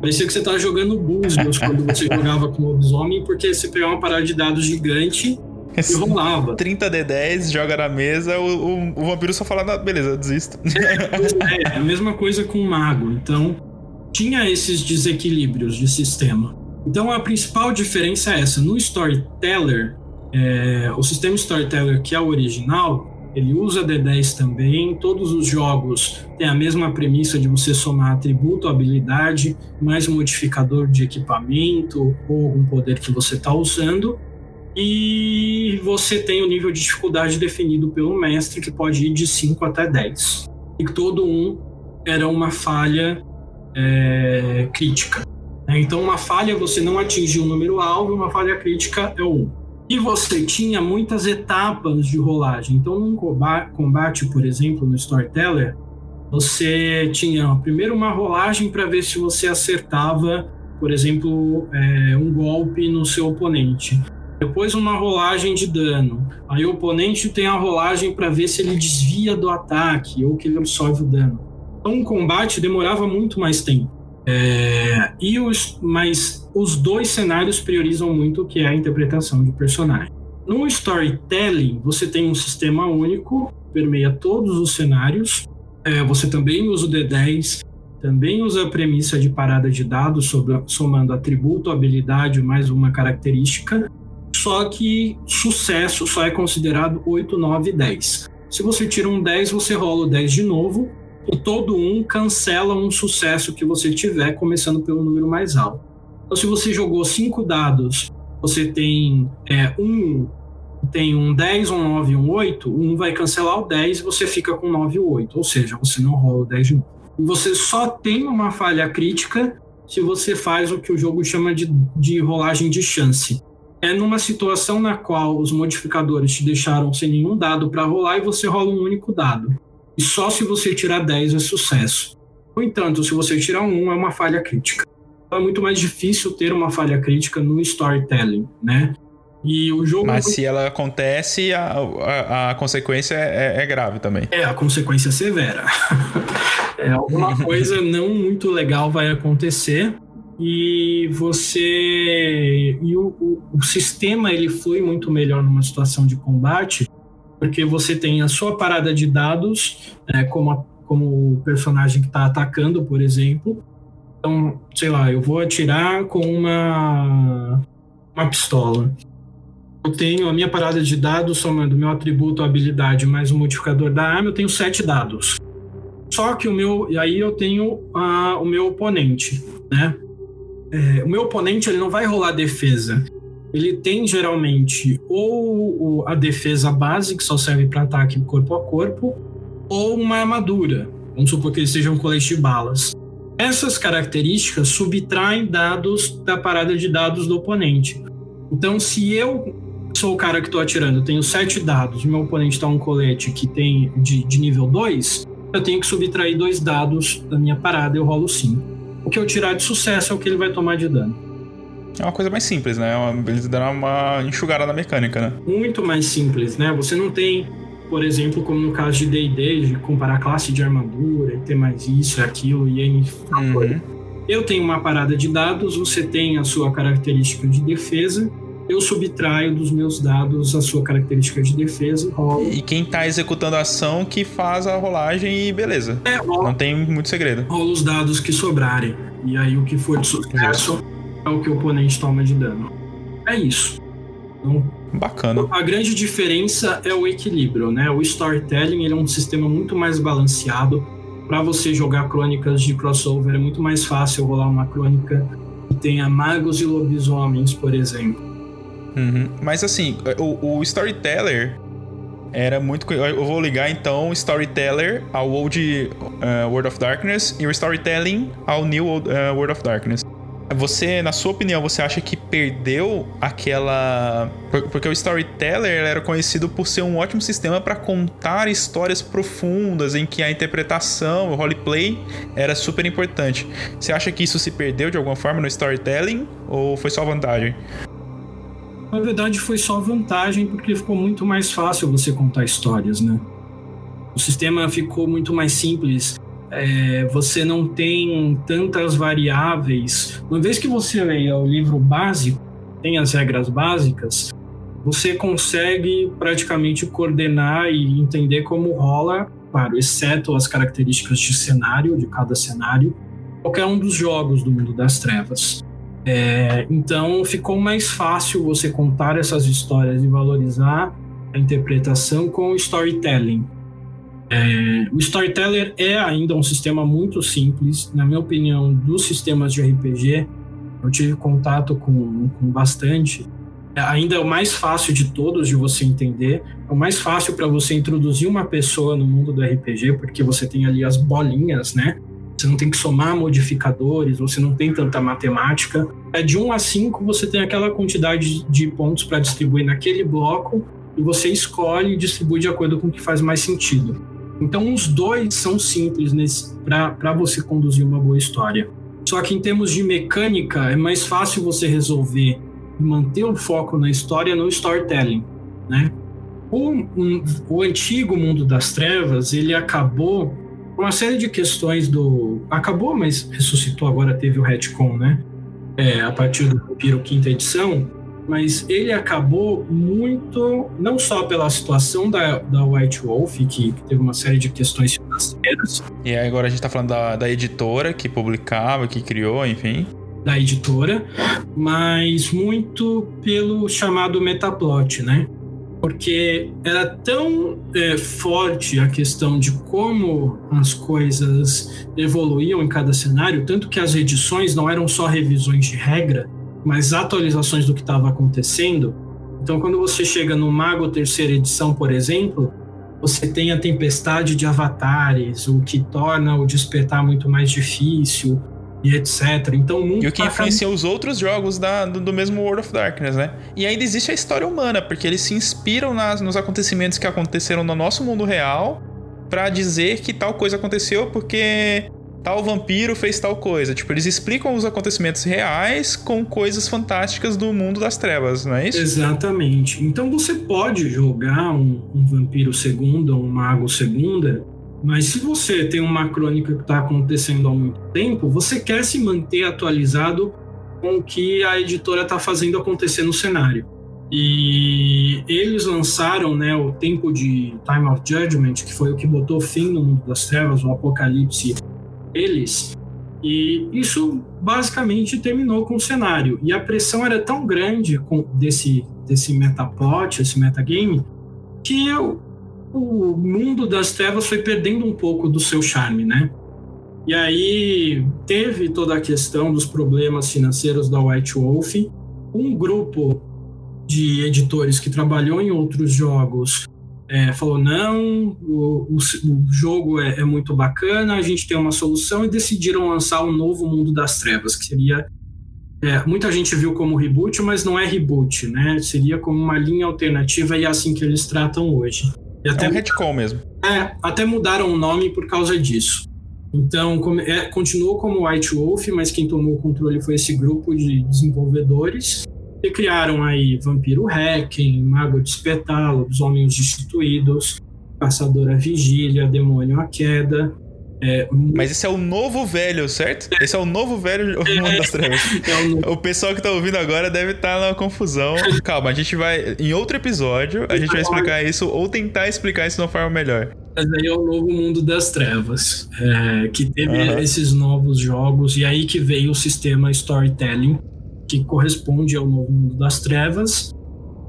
Parecia que você estava jogando Bulls quando você jogava com o lobisomem, porque você pegava uma parada de dados gigante e rolava. 30 de 10, joga na mesa, o, o, o vampiro só fala, beleza, desisto. É, é, a mesma coisa com o mago. Então, tinha esses desequilíbrios de sistema. Então a principal diferença é essa. No Storyteller, é, o sistema Storyteller que é o original, ele usa D10 também. Todos os jogos têm a mesma premissa de você somar atributo, habilidade, mais modificador de equipamento ou algum poder que você está usando. E você tem o nível de dificuldade definido pelo mestre, que pode ir de 5 até 10. E todo um era uma falha é, crítica. Então, uma falha você não atingiu o número alvo, uma falha crítica é 1. E você tinha muitas etapas de rolagem. Então, num combate, por exemplo, no Storyteller, você tinha primeiro uma rolagem para ver se você acertava, por exemplo, é, um golpe no seu oponente. Depois uma rolagem de dano. Aí o oponente tem a rolagem para ver se ele desvia do ataque ou que ele absorve o dano. Então, um combate demorava muito mais tempo. É, e os, mas os dois cenários priorizam muito o que é a interpretação de personagem. No storytelling, você tem um sistema único, permeia todos os cenários. É, você também usa o D10, também usa a premissa de parada de dados, sobre, somando atributo, habilidade mais uma característica. Só que sucesso só é considerado 8, 9 e 10. Se você tira um 10, você rola o 10 de novo e todo um cancela um sucesso que você tiver, começando pelo número mais alto. Então, se você jogou cinco dados, você tem é, um, tem um 10, um 9 e um 8, um vai cancelar o 10 e você fica com 9 e 8, ou seja, você não rola o 10 de novo. E você só tem uma falha crítica se você faz o que o jogo chama de, de rolagem de chance. É numa situação na qual os modificadores te deixaram sem nenhum dado para rolar e você rola um único dado e só se você tirar 10 é sucesso. No entanto, se você tirar um, é uma falha crítica. Então é muito mais difícil ter uma falha crítica no storytelling, né? E o jogo. Mas se ela acontece, a, a, a consequência é, é, grave também. É, a consequência é severa. é, alguma coisa não muito legal vai acontecer e você. E o, o, o sistema ele flui muito melhor numa situação de combate porque você tem a sua parada de dados, é, como, a, como o personagem que está atacando, por exemplo. Então, sei lá, eu vou atirar com uma, uma pistola. Eu tenho a minha parada de dados, somando meu atributo, habilidade, mais o modificador da arma, eu tenho sete dados. Só que o meu. E aí eu tenho o meu oponente, né? É, o meu oponente ele não vai rolar defesa ele tem geralmente ou a defesa base, que só serve para ataque corpo a corpo, ou uma armadura. Vamos supor que ele seja um colete de balas. Essas características subtraem dados da parada de dados do oponente. Então, se eu sou o cara que estou atirando, tenho sete dados, meu oponente está um colete que tem de, de nível 2, eu tenho que subtrair dois dados da minha parada e eu rolo 5. O que eu tirar de sucesso é o que ele vai tomar de dano. É uma coisa mais simples, né? Eles deram uma enxugada na mecânica, né? Muito mais simples, né? Você não tem, por exemplo, como no caso de D&D, de comparar classe de armadura e ter mais isso, aquilo e N uhum. Eu tenho uma parada de dados, você tem a sua característica de defesa, eu subtraio dos meus dados a sua característica de defesa e rolo. E quem tá executando a ação que faz a rolagem e beleza. É, rola, Não tem muito segredo. Rola os dados que sobrarem. E aí o que for de sucesso é o que o oponente toma de dano. É isso. Então, Bacana. A grande diferença é o equilíbrio, né? O storytelling ele é um sistema muito mais balanceado. Para você jogar crônicas de crossover é muito mais fácil rolar uma crônica que tenha magos e lobisomens, por exemplo. Uhum. Mas assim, o, o storyteller era muito. Eu vou ligar então o Storyteller ao Old uh, World of Darkness e o Storytelling ao New uh, World of Darkness. Você, na sua opinião, você acha que perdeu aquela. Porque o storyteller era conhecido por ser um ótimo sistema para contar histórias profundas, em que a interpretação, o roleplay era super importante. Você acha que isso se perdeu de alguma forma no storytelling ou foi só vantagem? Na verdade, foi só vantagem porque ficou muito mais fácil você contar histórias, né? O sistema ficou muito mais simples é, você não tem tantas variáveis. Uma vez que você leia o livro básico, tem as regras básicas, você consegue praticamente coordenar e entender como rola, claro, exceto as características de cenário, de cada cenário, qualquer um dos jogos do mundo das trevas. É, então ficou mais fácil você contar essas histórias e valorizar a interpretação com storytelling. É, o Storyteller é ainda um sistema muito simples, na minha opinião, dos sistemas de RPG. Eu tive contato com, com bastante. É, ainda é o mais fácil de todos de você entender. É o mais fácil para você introduzir uma pessoa no mundo do RPG, porque você tem ali as bolinhas, né? você não tem que somar modificadores, você não tem tanta matemática. É de 1 a 5 você tem aquela quantidade de pontos para distribuir naquele bloco e você escolhe e distribui de acordo com o que faz mais sentido. Então, os dois são simples para você conduzir uma boa história. Só que em termos de mecânica, é mais fácil você resolver e manter o foco na história no storytelling, né? O, um, o antigo mundo das trevas, ele acabou com uma série de questões do... Acabou, mas ressuscitou, agora teve o retcon, né? É, a partir do Vampiro quinta edição, mas ele acabou muito, não só pela situação da, da White Wolf, que, que teve uma série de questões financeiras. E agora a gente está falando da, da editora que publicava, que criou, enfim. Da editora, mas muito pelo chamado metaplot, né? Porque era tão é, forte a questão de como as coisas evoluíam em cada cenário, tanto que as edições não eram só revisões de regra, mas atualizações do que estava acontecendo. Então, quando você chega no Mago terceira edição, por exemplo, você tem a tempestade de avatares, o que torna o despertar muito mais difícil e etc. Então, o mundo e o que tá influencia os outros jogos da, do, do, mesmo World of Darkness, né? E ainda existe a história humana, porque eles se inspiram nas, nos acontecimentos que aconteceram no nosso mundo real para dizer que tal coisa aconteceu porque tal vampiro fez tal coisa. Tipo, eles explicam os acontecimentos reais com coisas fantásticas do mundo das trevas, não é isso? Exatamente. Então você pode jogar um, um vampiro segunda, um mago segunda, mas se você tem uma crônica que está acontecendo há muito tempo, você quer se manter atualizado com o que a editora está fazendo acontecer no cenário. E eles lançaram né, o tempo de Time of Judgment, que foi o que botou fim no mundo das trevas, o apocalipse eles. E isso basicamente terminou com o cenário. E a pressão era tão grande com, desse, desse metaplot, esse metagame, que eu, o mundo das trevas foi perdendo um pouco do seu charme, né? E aí teve toda a questão dos problemas financeiros da White Wolf. Um grupo de editores que trabalhou em outros jogos é, falou: não, o, o, o jogo é, é, muito bacana, a gente tem uma solução, e decidiram lançar o um novo Mundo das Trevas, que seria. É, muita gente viu como reboot, mas não é reboot, né? Seria como uma linha alternativa e é assim que eles tratam hoje. E até, é um retcon mesmo. É, até mudaram o nome por causa disso. Então, como, é, continuou como White Wolf, mas quem tomou o controle foi esse grupo de desenvolvedores que criaram aí Vampiro Requiem, Mago de Espetar, Lobisomens Destituídos, Caçadora Vigília, Demônio a Queda. É, Mas esse é o novo velho, certo? Esse é o novo velho é, Mundo das Trevas. É o, o, pessoal que tá ouvindo agora deve estar tá na confusão. Calma, a gente vai. Em outro episódio, a gente vai explicar isso ou tentar explicar isso de uma forma melhor. Mas aí é o novo mundo das trevas, é, que teve uhum. esses novos jogos, e aí que veio o sistema storytelling, que corresponde ao novo mundo das trevas,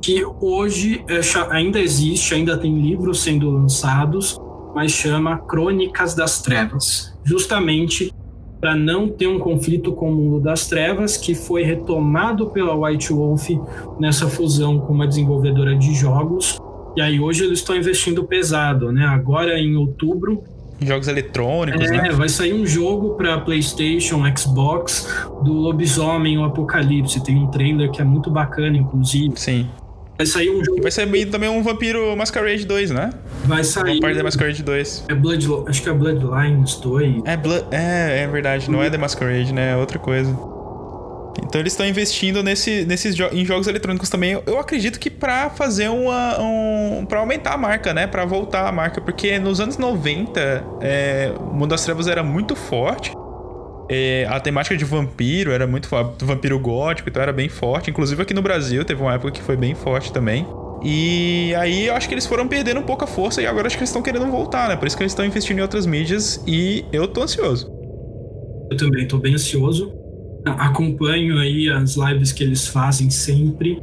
que hoje é, ainda existe, ainda tem livros sendo lançados, mas chama Crônicas das Trevas, justamente para não ter um conflito com o mundo das trevas, que foi retomado pela White Wolf nessa fusão com uma desenvolvedora de jogos. E aí hoje eles estão investindo pesado, né? Agora em outubro Jogos eletrônicos, é, né? vai sair um jogo para PlayStation, Xbox do Lobisomem, o Apocalipse. Tem um trailer que é muito bacana, inclusive. Sim. Vai sair um jogo. Vai sair também um Vampiro Masquerade 2, né? Vai sair. Parte da Masquerade 2. É Blood, acho que é Bloodlines 2. É, Blood, é, é verdade. Não é The Masquerade, né? É outra coisa. Então eles estão investindo nesse, nesses jo em jogos eletrônicos também. Eu acredito que para fazer uma. Um, para aumentar a marca, né? Para voltar a marca. Porque nos anos 90, é, o Mundo das Trevas era muito forte. É, a temática de vampiro era muito forte. Vampiro gótico, então era bem forte. Inclusive aqui no Brasil teve uma época que foi bem forte também. E aí eu acho que eles foram perdendo um pouco a força e agora acho que eles estão querendo voltar, né? Por isso que eles estão investindo em outras mídias e eu tô ansioso. Eu também tô bem ansioso acompanho aí as lives que eles fazem sempre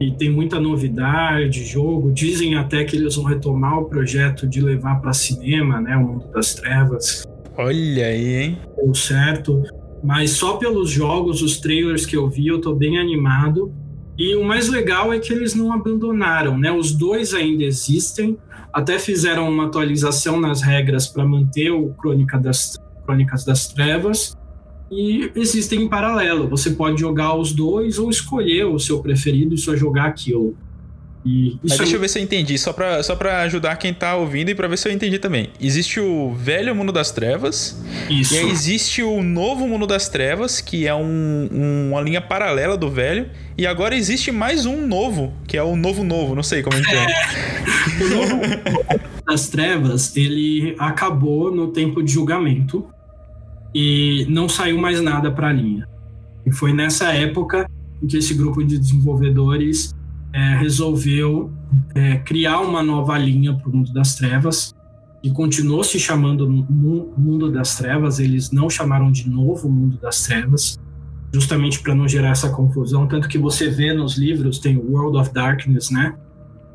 e tem muita novidade, jogo. Dizem até que eles vão retomar o projeto de levar para cinema, né, o Mundo das Trevas. Olha aí, hein? Deu certo. Mas só pelos jogos, os trailers que eu vi, eu tô bem animado. E o mais legal é que eles não abandonaram, né? Os dois ainda existem. Até fizeram uma atualização nas regras para manter o Crônica das Crônicas das Trevas e existem em paralelo. Você pode jogar os dois ou escolher o seu preferido e só jogar aquilo. E Mas deixa é... eu ver se eu entendi, só pra, só pra ajudar quem tá ouvindo e pra ver se eu entendi também. Existe o velho mundo das trevas. Isso. E aí existe o novo mundo das trevas, que é um, um, uma linha paralela do velho. E agora existe mais um novo, que é o novo novo, não sei como é que é. o novo das trevas, ele acabou no tempo de julgamento e não saiu mais nada pra linha. E foi nessa época em que esse grupo de desenvolvedores é, resolveu é, criar uma nova linha para o mundo das trevas e continuou se chamando Mundo das Trevas. Eles não chamaram de novo Mundo das Trevas, justamente para não gerar essa confusão. Tanto que você vê nos livros tem World of Darkness, né?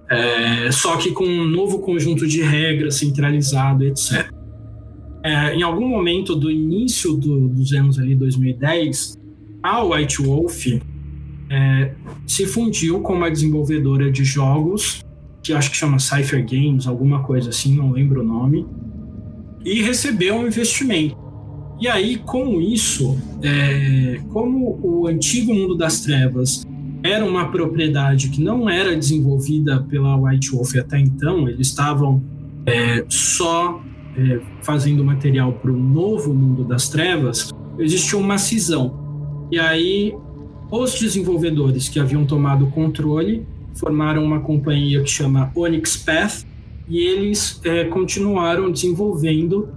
É, só que com um novo conjunto de regras centralizado, etc. É, em algum momento do início do, dos anos ali 2010, a White Wolf é, se fundiu com uma desenvolvedora de jogos, que acho que chama Cypher Games, alguma coisa assim, não lembro o nome, e recebeu um investimento. E aí, com isso, é, como o antigo mundo das trevas era uma propriedade que não era desenvolvida pela White Wolf até então, eles estavam é, só é, fazendo material para o novo mundo das trevas, existiu uma cisão. E aí os desenvolvedores que haviam tomado o controle formaram uma companhia que chama Onyx Path e eles é, continuaram desenvolvendo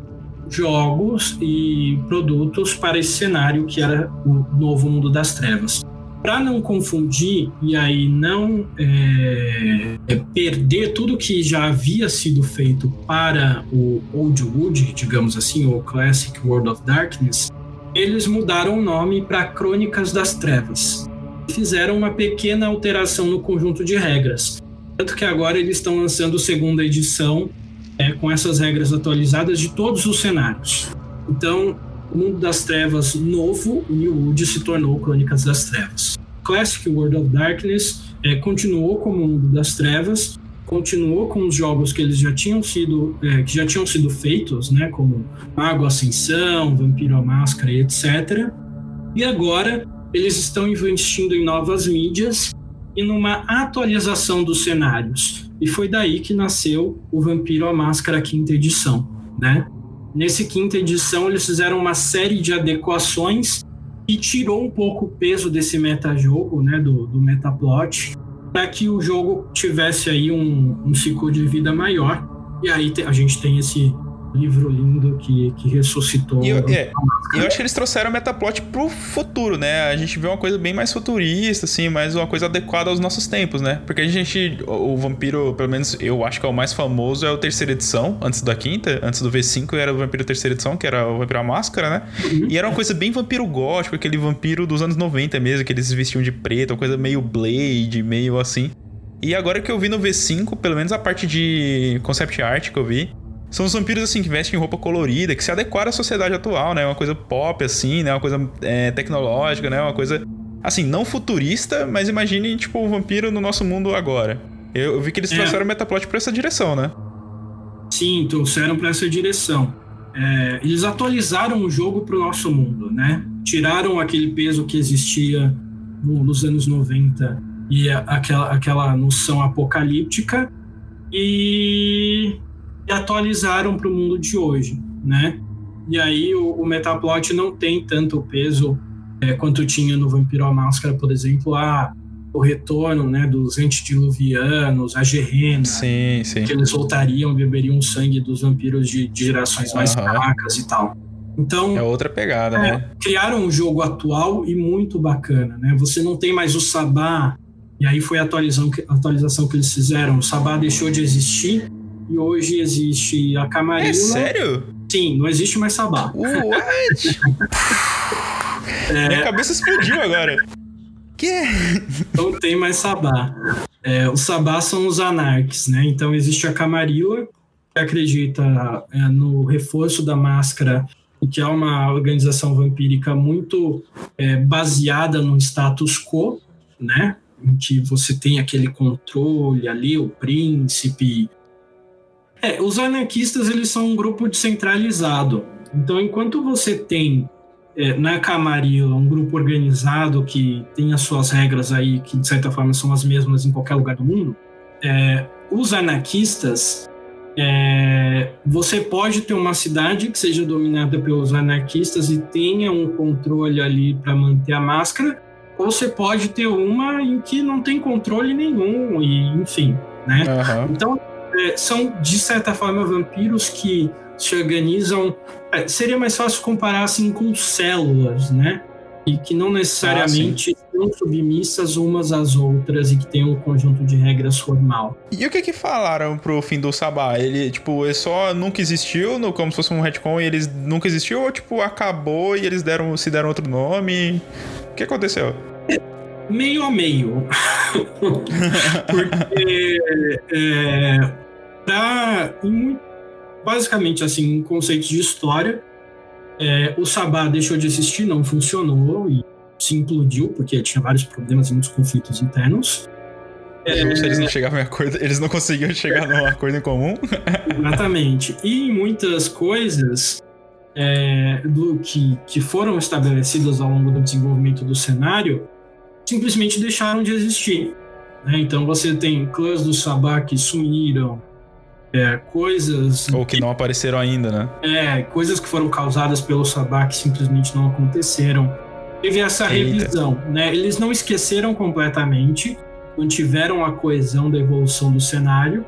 jogos e produtos para esse cenário que era o novo mundo das trevas. Para não confundir e aí não é, é, perder tudo que já havia sido feito para o Old Wood, digamos assim, o Classic World of Darkness, eles mudaram o nome para Crônicas das Trevas. Fizeram uma pequena alteração no conjunto de regras. Tanto que agora eles estão lançando segunda edição é, com essas regras atualizadas de todos os cenários. Então, Mundo das Trevas novo, o New Wood, se tornou Crônicas das Trevas. Classic World of Darkness é, continuou como Mundo das Trevas, continuou com os jogos que eles já tinham sido é, que já tinham sido feitos, né, como Mago Ascensão, Vampiro à Máscara, etc. E agora eles estão investindo em novas mídias e numa atualização dos cenários. E foi daí que nasceu o Vampiro à Máscara quinta edição, né? Nesse quinta edição eles fizeram uma série de adequações e tirou um pouco o peso desse metajogo, né, do, do metaplot, para que o jogo tivesse aí um, um ciclo de vida maior. E aí a gente tem esse livro lindo que, que ressuscitou. E eu, é, eu acho que eles trouxeram o Metaplot pro futuro, né? A gente vê uma coisa bem mais futurista, assim, mais uma coisa adequada aos nossos tempos, né? Porque a gente, o, o Vampiro, pelo menos eu acho que é o mais famoso, é o terceira edição, antes da quinta, antes do V5 era o Vampiro terceira edição, que era o Vampiro à Máscara, né? Uhum. E era uma coisa bem vampiro gótico, aquele vampiro dos anos 90 mesmo, que eles vestiam de preto, uma coisa meio Blade, meio assim. E agora que eu vi no V5, pelo menos a parte de concept art que eu vi, são os vampiros, assim, que vestem roupa colorida, que se adequaram à sociedade atual, né? Uma coisa pop, assim, né? Uma coisa é, tecnológica, né? Uma coisa, assim, não futurista, mas imagine, tipo, o vampiro no nosso mundo agora. Eu, eu vi que eles é. trouxeram o Metaplot pra essa direção, né? Sim, trouxeram para essa direção. É, eles atualizaram o jogo para o nosso mundo, né? Tiraram aquele peso que existia no, nos anos 90 e a, aquela, aquela noção apocalíptica e e atualizaram para o mundo de hoje, né? E aí o, o Metaplot não tem tanto peso é, quanto tinha no Vampiro à Máscara, por exemplo, a, o retorno né, dos antediluvianos, a Gerena, sim, sim. que eles voltariam, beberiam sangue dos vampiros de, de gerações mais uhum. fracas e tal. Então, é outra pegada, é, né? Criaram um jogo atual e muito bacana, né? Você não tem mais o Sabá, e aí foi a atualização, a atualização que eles fizeram. O Sabá deixou de existir e hoje existe a Camarilla. É sério? Sim, não existe mais Sabá. What? é... Minha cabeça explodiu agora. Que? Não tem mais Sabá. É, os Sabá são os anarques, né? Então existe a Camarilla, que acredita é, no reforço da máscara e que é uma organização vampírica muito é, baseada no status quo, né? Em que você tem aquele controle ali, o príncipe, é, os anarquistas eles são um grupo descentralizado. Então, enquanto você tem é, na Camarilla um grupo organizado que tem as suas regras aí, que de certa forma são as mesmas em qualquer lugar do mundo, é, os anarquistas, é, você pode ter uma cidade que seja dominada pelos anarquistas e tenha um controle ali para manter a máscara, ou você pode ter uma em que não tem controle nenhum, e enfim, né? Uhum. Então, é, são, de certa forma, vampiros que se organizam. É, seria mais fácil comparar assim com células, né? E que não necessariamente ah, estão submissas umas às outras e que tem um conjunto de regras formal. E o que que falaram pro fim do Sabá? Ele, tipo, ele só nunca existiu, no, como se fosse um retcon, e eles nunca existiu, ou, tipo, acabou e eles deram, se deram outro nome? O que aconteceu? meio a meio. Porque é, em, basicamente assim, em conceitos de história, é, o Sabá deixou de existir, não funcionou e se implodiu, porque tinha vários problemas e muitos conflitos internos. É, eles não chegavam em acordo, eles não conseguiam chegar num acordo em comum. Exatamente. E muitas coisas é, do que, que foram estabelecidas ao longo do desenvolvimento do cenário simplesmente deixaram de existir. Né? Então você tem clãs do Sabá que sumiram, é, coisas. Ou que, que, não apareceram ainda, né? É, coisas que foram causadas pelo Sabá que simplesmente não aconteceram. Teve essa Eita. revisão, né? Eles não esqueceram completamente, mantiveram a coesão da evolução do cenário,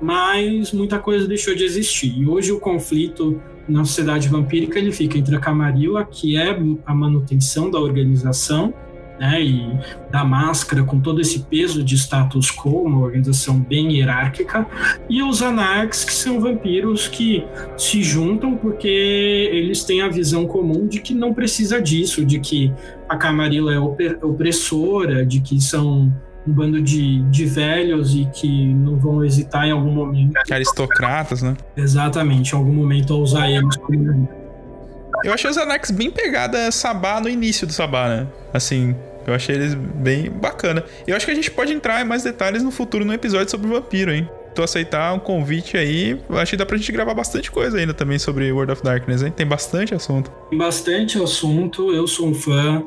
mas muita coisa deixou de existir. E hoje o conflito na sociedade vampírica ele fica entre a Camarilla, que é a manutenção da organização, né, e da máscara com todo esse peso de status quo, uma organização bem hierárquica, e os anarques, que são vampiros que se juntam porque eles têm a visão comum de que não precisa disso, de que a Camarilla é opressora, de que são um bando de, de velhos e que não vão hesitar em algum momento. Aristocratas, né? Exatamente, em algum momento a usar eles como. Eu achei os Anax bem pegada Sabá no início do Sabá, né? Assim, eu achei eles bem bacana. Eu acho que a gente pode entrar em mais detalhes no futuro no episódio sobre o vampiro, hein? Tu aceitar um convite aí, acho que dá pra gente gravar bastante coisa ainda também sobre World of Darkness, hein? Tem bastante assunto. Tem bastante assunto, eu sou um fã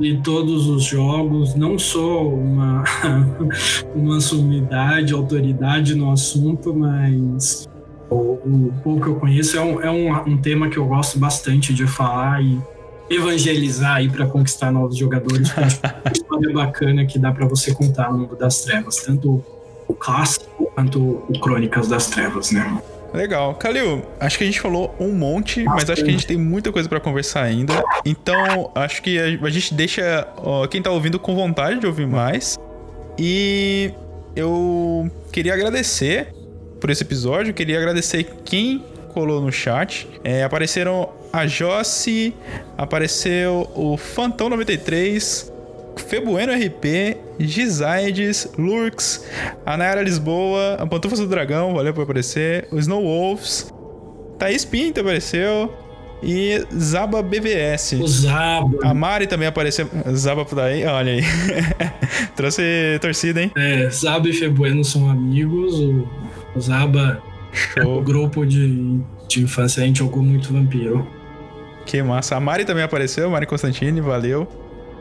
de todos os jogos, não sou uma, uma sumidade, autoridade no assunto, mas o, pouco que eu conheço é, um, é um, um tema que eu gosto bastante de falar e evangelizar aí para conquistar novos jogadores. É uma história bacana que dá para você contar no mundo das trevas, tanto o clássico quanto o Crônicas das Trevas, né? Legal. Kalil, acho que a gente falou um monte, mas acho que a gente tem muita coisa para conversar ainda. Então, acho que a gente deixa ó, quem tá ouvindo com vontade de ouvir mais. E eu queria agradecer por esse episódio, queria agradecer quem colou no chat. É, apareceram a Jossi, apareceu o Fantão 93, Febueno RP, Gisaides, Lurks, a Nayara Lisboa, a Pantufas do Dragão, valeu por aparecer, o Snow Wolves, Thaís Pinto apareceu, e Zaba BVS. O Zaba. A Mari também apareceu. Zaba por daí, olha aí. Trouxe torcida, hein? É, Zaba e Febueno são amigos. O, Zaba Show. é o grupo de, de infância, a gente jogou muito vampiro. Que massa. A Mari também apareceu, Mari Constantini, valeu.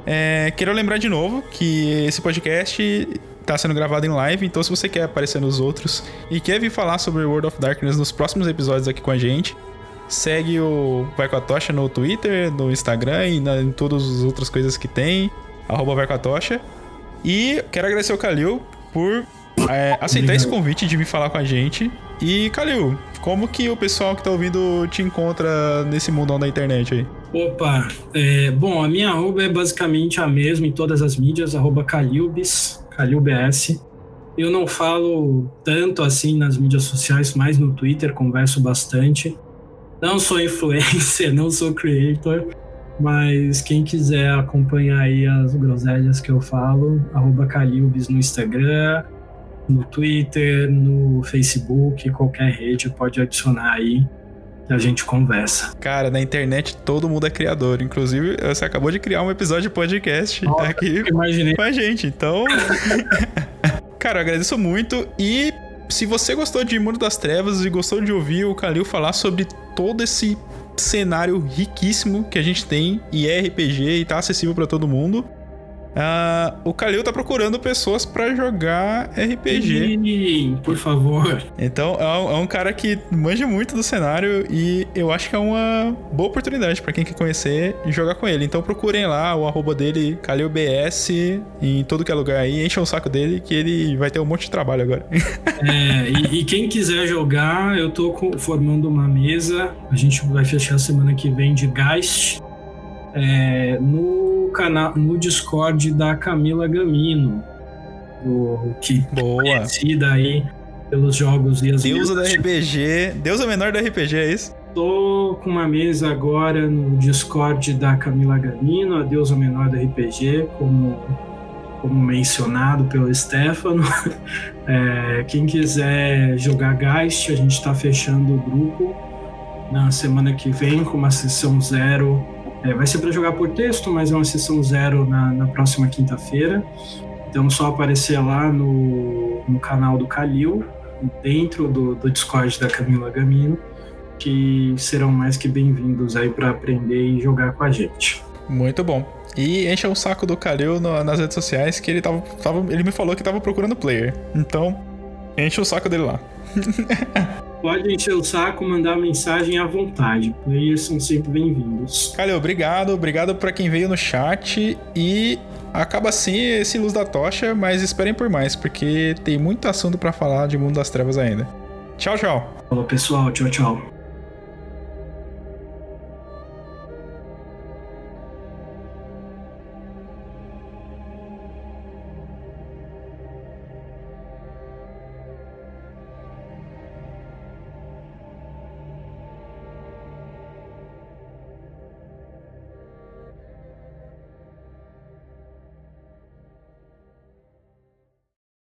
É, quero lembrar de novo que esse podcast está sendo gravado em live, então se você quer aparecer nos outros e quer vir falar sobre World of Darkness nos próximos episódios aqui com a gente, segue o Vai com a Tocha no Twitter, no Instagram e na, em todas as outras coisas que tem, arroba Vai com a Tocha. E quero agradecer ao Kalil por é, aceitar esse convite de vir falar com a gente. E, Kalil, como que o pessoal que tá ouvindo te encontra nesse mundão da internet aí? Opa, é, bom, a minha arroba é basicamente a mesma em todas as mídias, arroba Calilbis, Calilbs. Eu não falo tanto assim nas mídias sociais, mas no Twitter converso bastante. Não sou influencer, não sou creator, mas quem quiser acompanhar aí as groselhas que eu falo, arroba Calilbis no Instagram, no Twitter, no Facebook, qualquer rede pode adicionar aí e a gente conversa. Cara, na internet todo mundo é criador. Inclusive, você acabou de criar um episódio de podcast Nossa, aqui imaginei. com a gente. Então. Cara, eu agradeço muito. E se você gostou de Mundo das Trevas e gostou de ouvir o Kalil falar sobre todo esse cenário riquíssimo que a gente tem e é RPG e tá acessível para todo mundo. Uh, o Kalil tá procurando pessoas para jogar RPG. Sim, por favor. Então é um, é um, cara que manja muito do cenário e eu acho que é uma boa oportunidade para quem quer conhecer e jogar com ele. Então procurem lá o arroba dele, KalilBS, em todo que é lugar aí, enchem o saco dele que ele vai ter um monte de trabalho agora. É, e, e quem quiser jogar, eu tô formando uma mesa. A gente vai fechar semana que vem de Geist é, no canal, no Discord da Camila Gamino, o, que Boa. é conhecida aí pelos jogos e as Deusa da RPG, deusa menor da RPG, é isso? Tô com uma mesa agora no Discord da Camila Gamino, a deusa menor da RPG, como, como mencionado pelo Stefano. É, quem quiser jogar Geist, a gente está fechando o grupo na semana que vem com uma sessão zero é, vai ser para jogar por texto, mas é uma sessão zero na, na próxima quinta-feira. Então, só aparecer lá no, no canal do Calil, dentro do, do Discord da Camila Gamino, que serão mais que bem-vindos aí para aprender e jogar com a gente. Muito bom. E encha o saco do Calil no, nas redes sociais que ele tava, tava, ele me falou que tava procurando player. Então, enche o saco dele lá. Pode encher o saco, mandar mensagem à vontade. Players são sempre bem-vindos. Calil, obrigado. Obrigado para quem veio no chat. E acaba assim esse Luz da Tocha, mas esperem por mais, porque tem muito assunto para falar de Mundo das Trevas ainda. Tchau, tchau. Falou, pessoal. Tchau, tchau.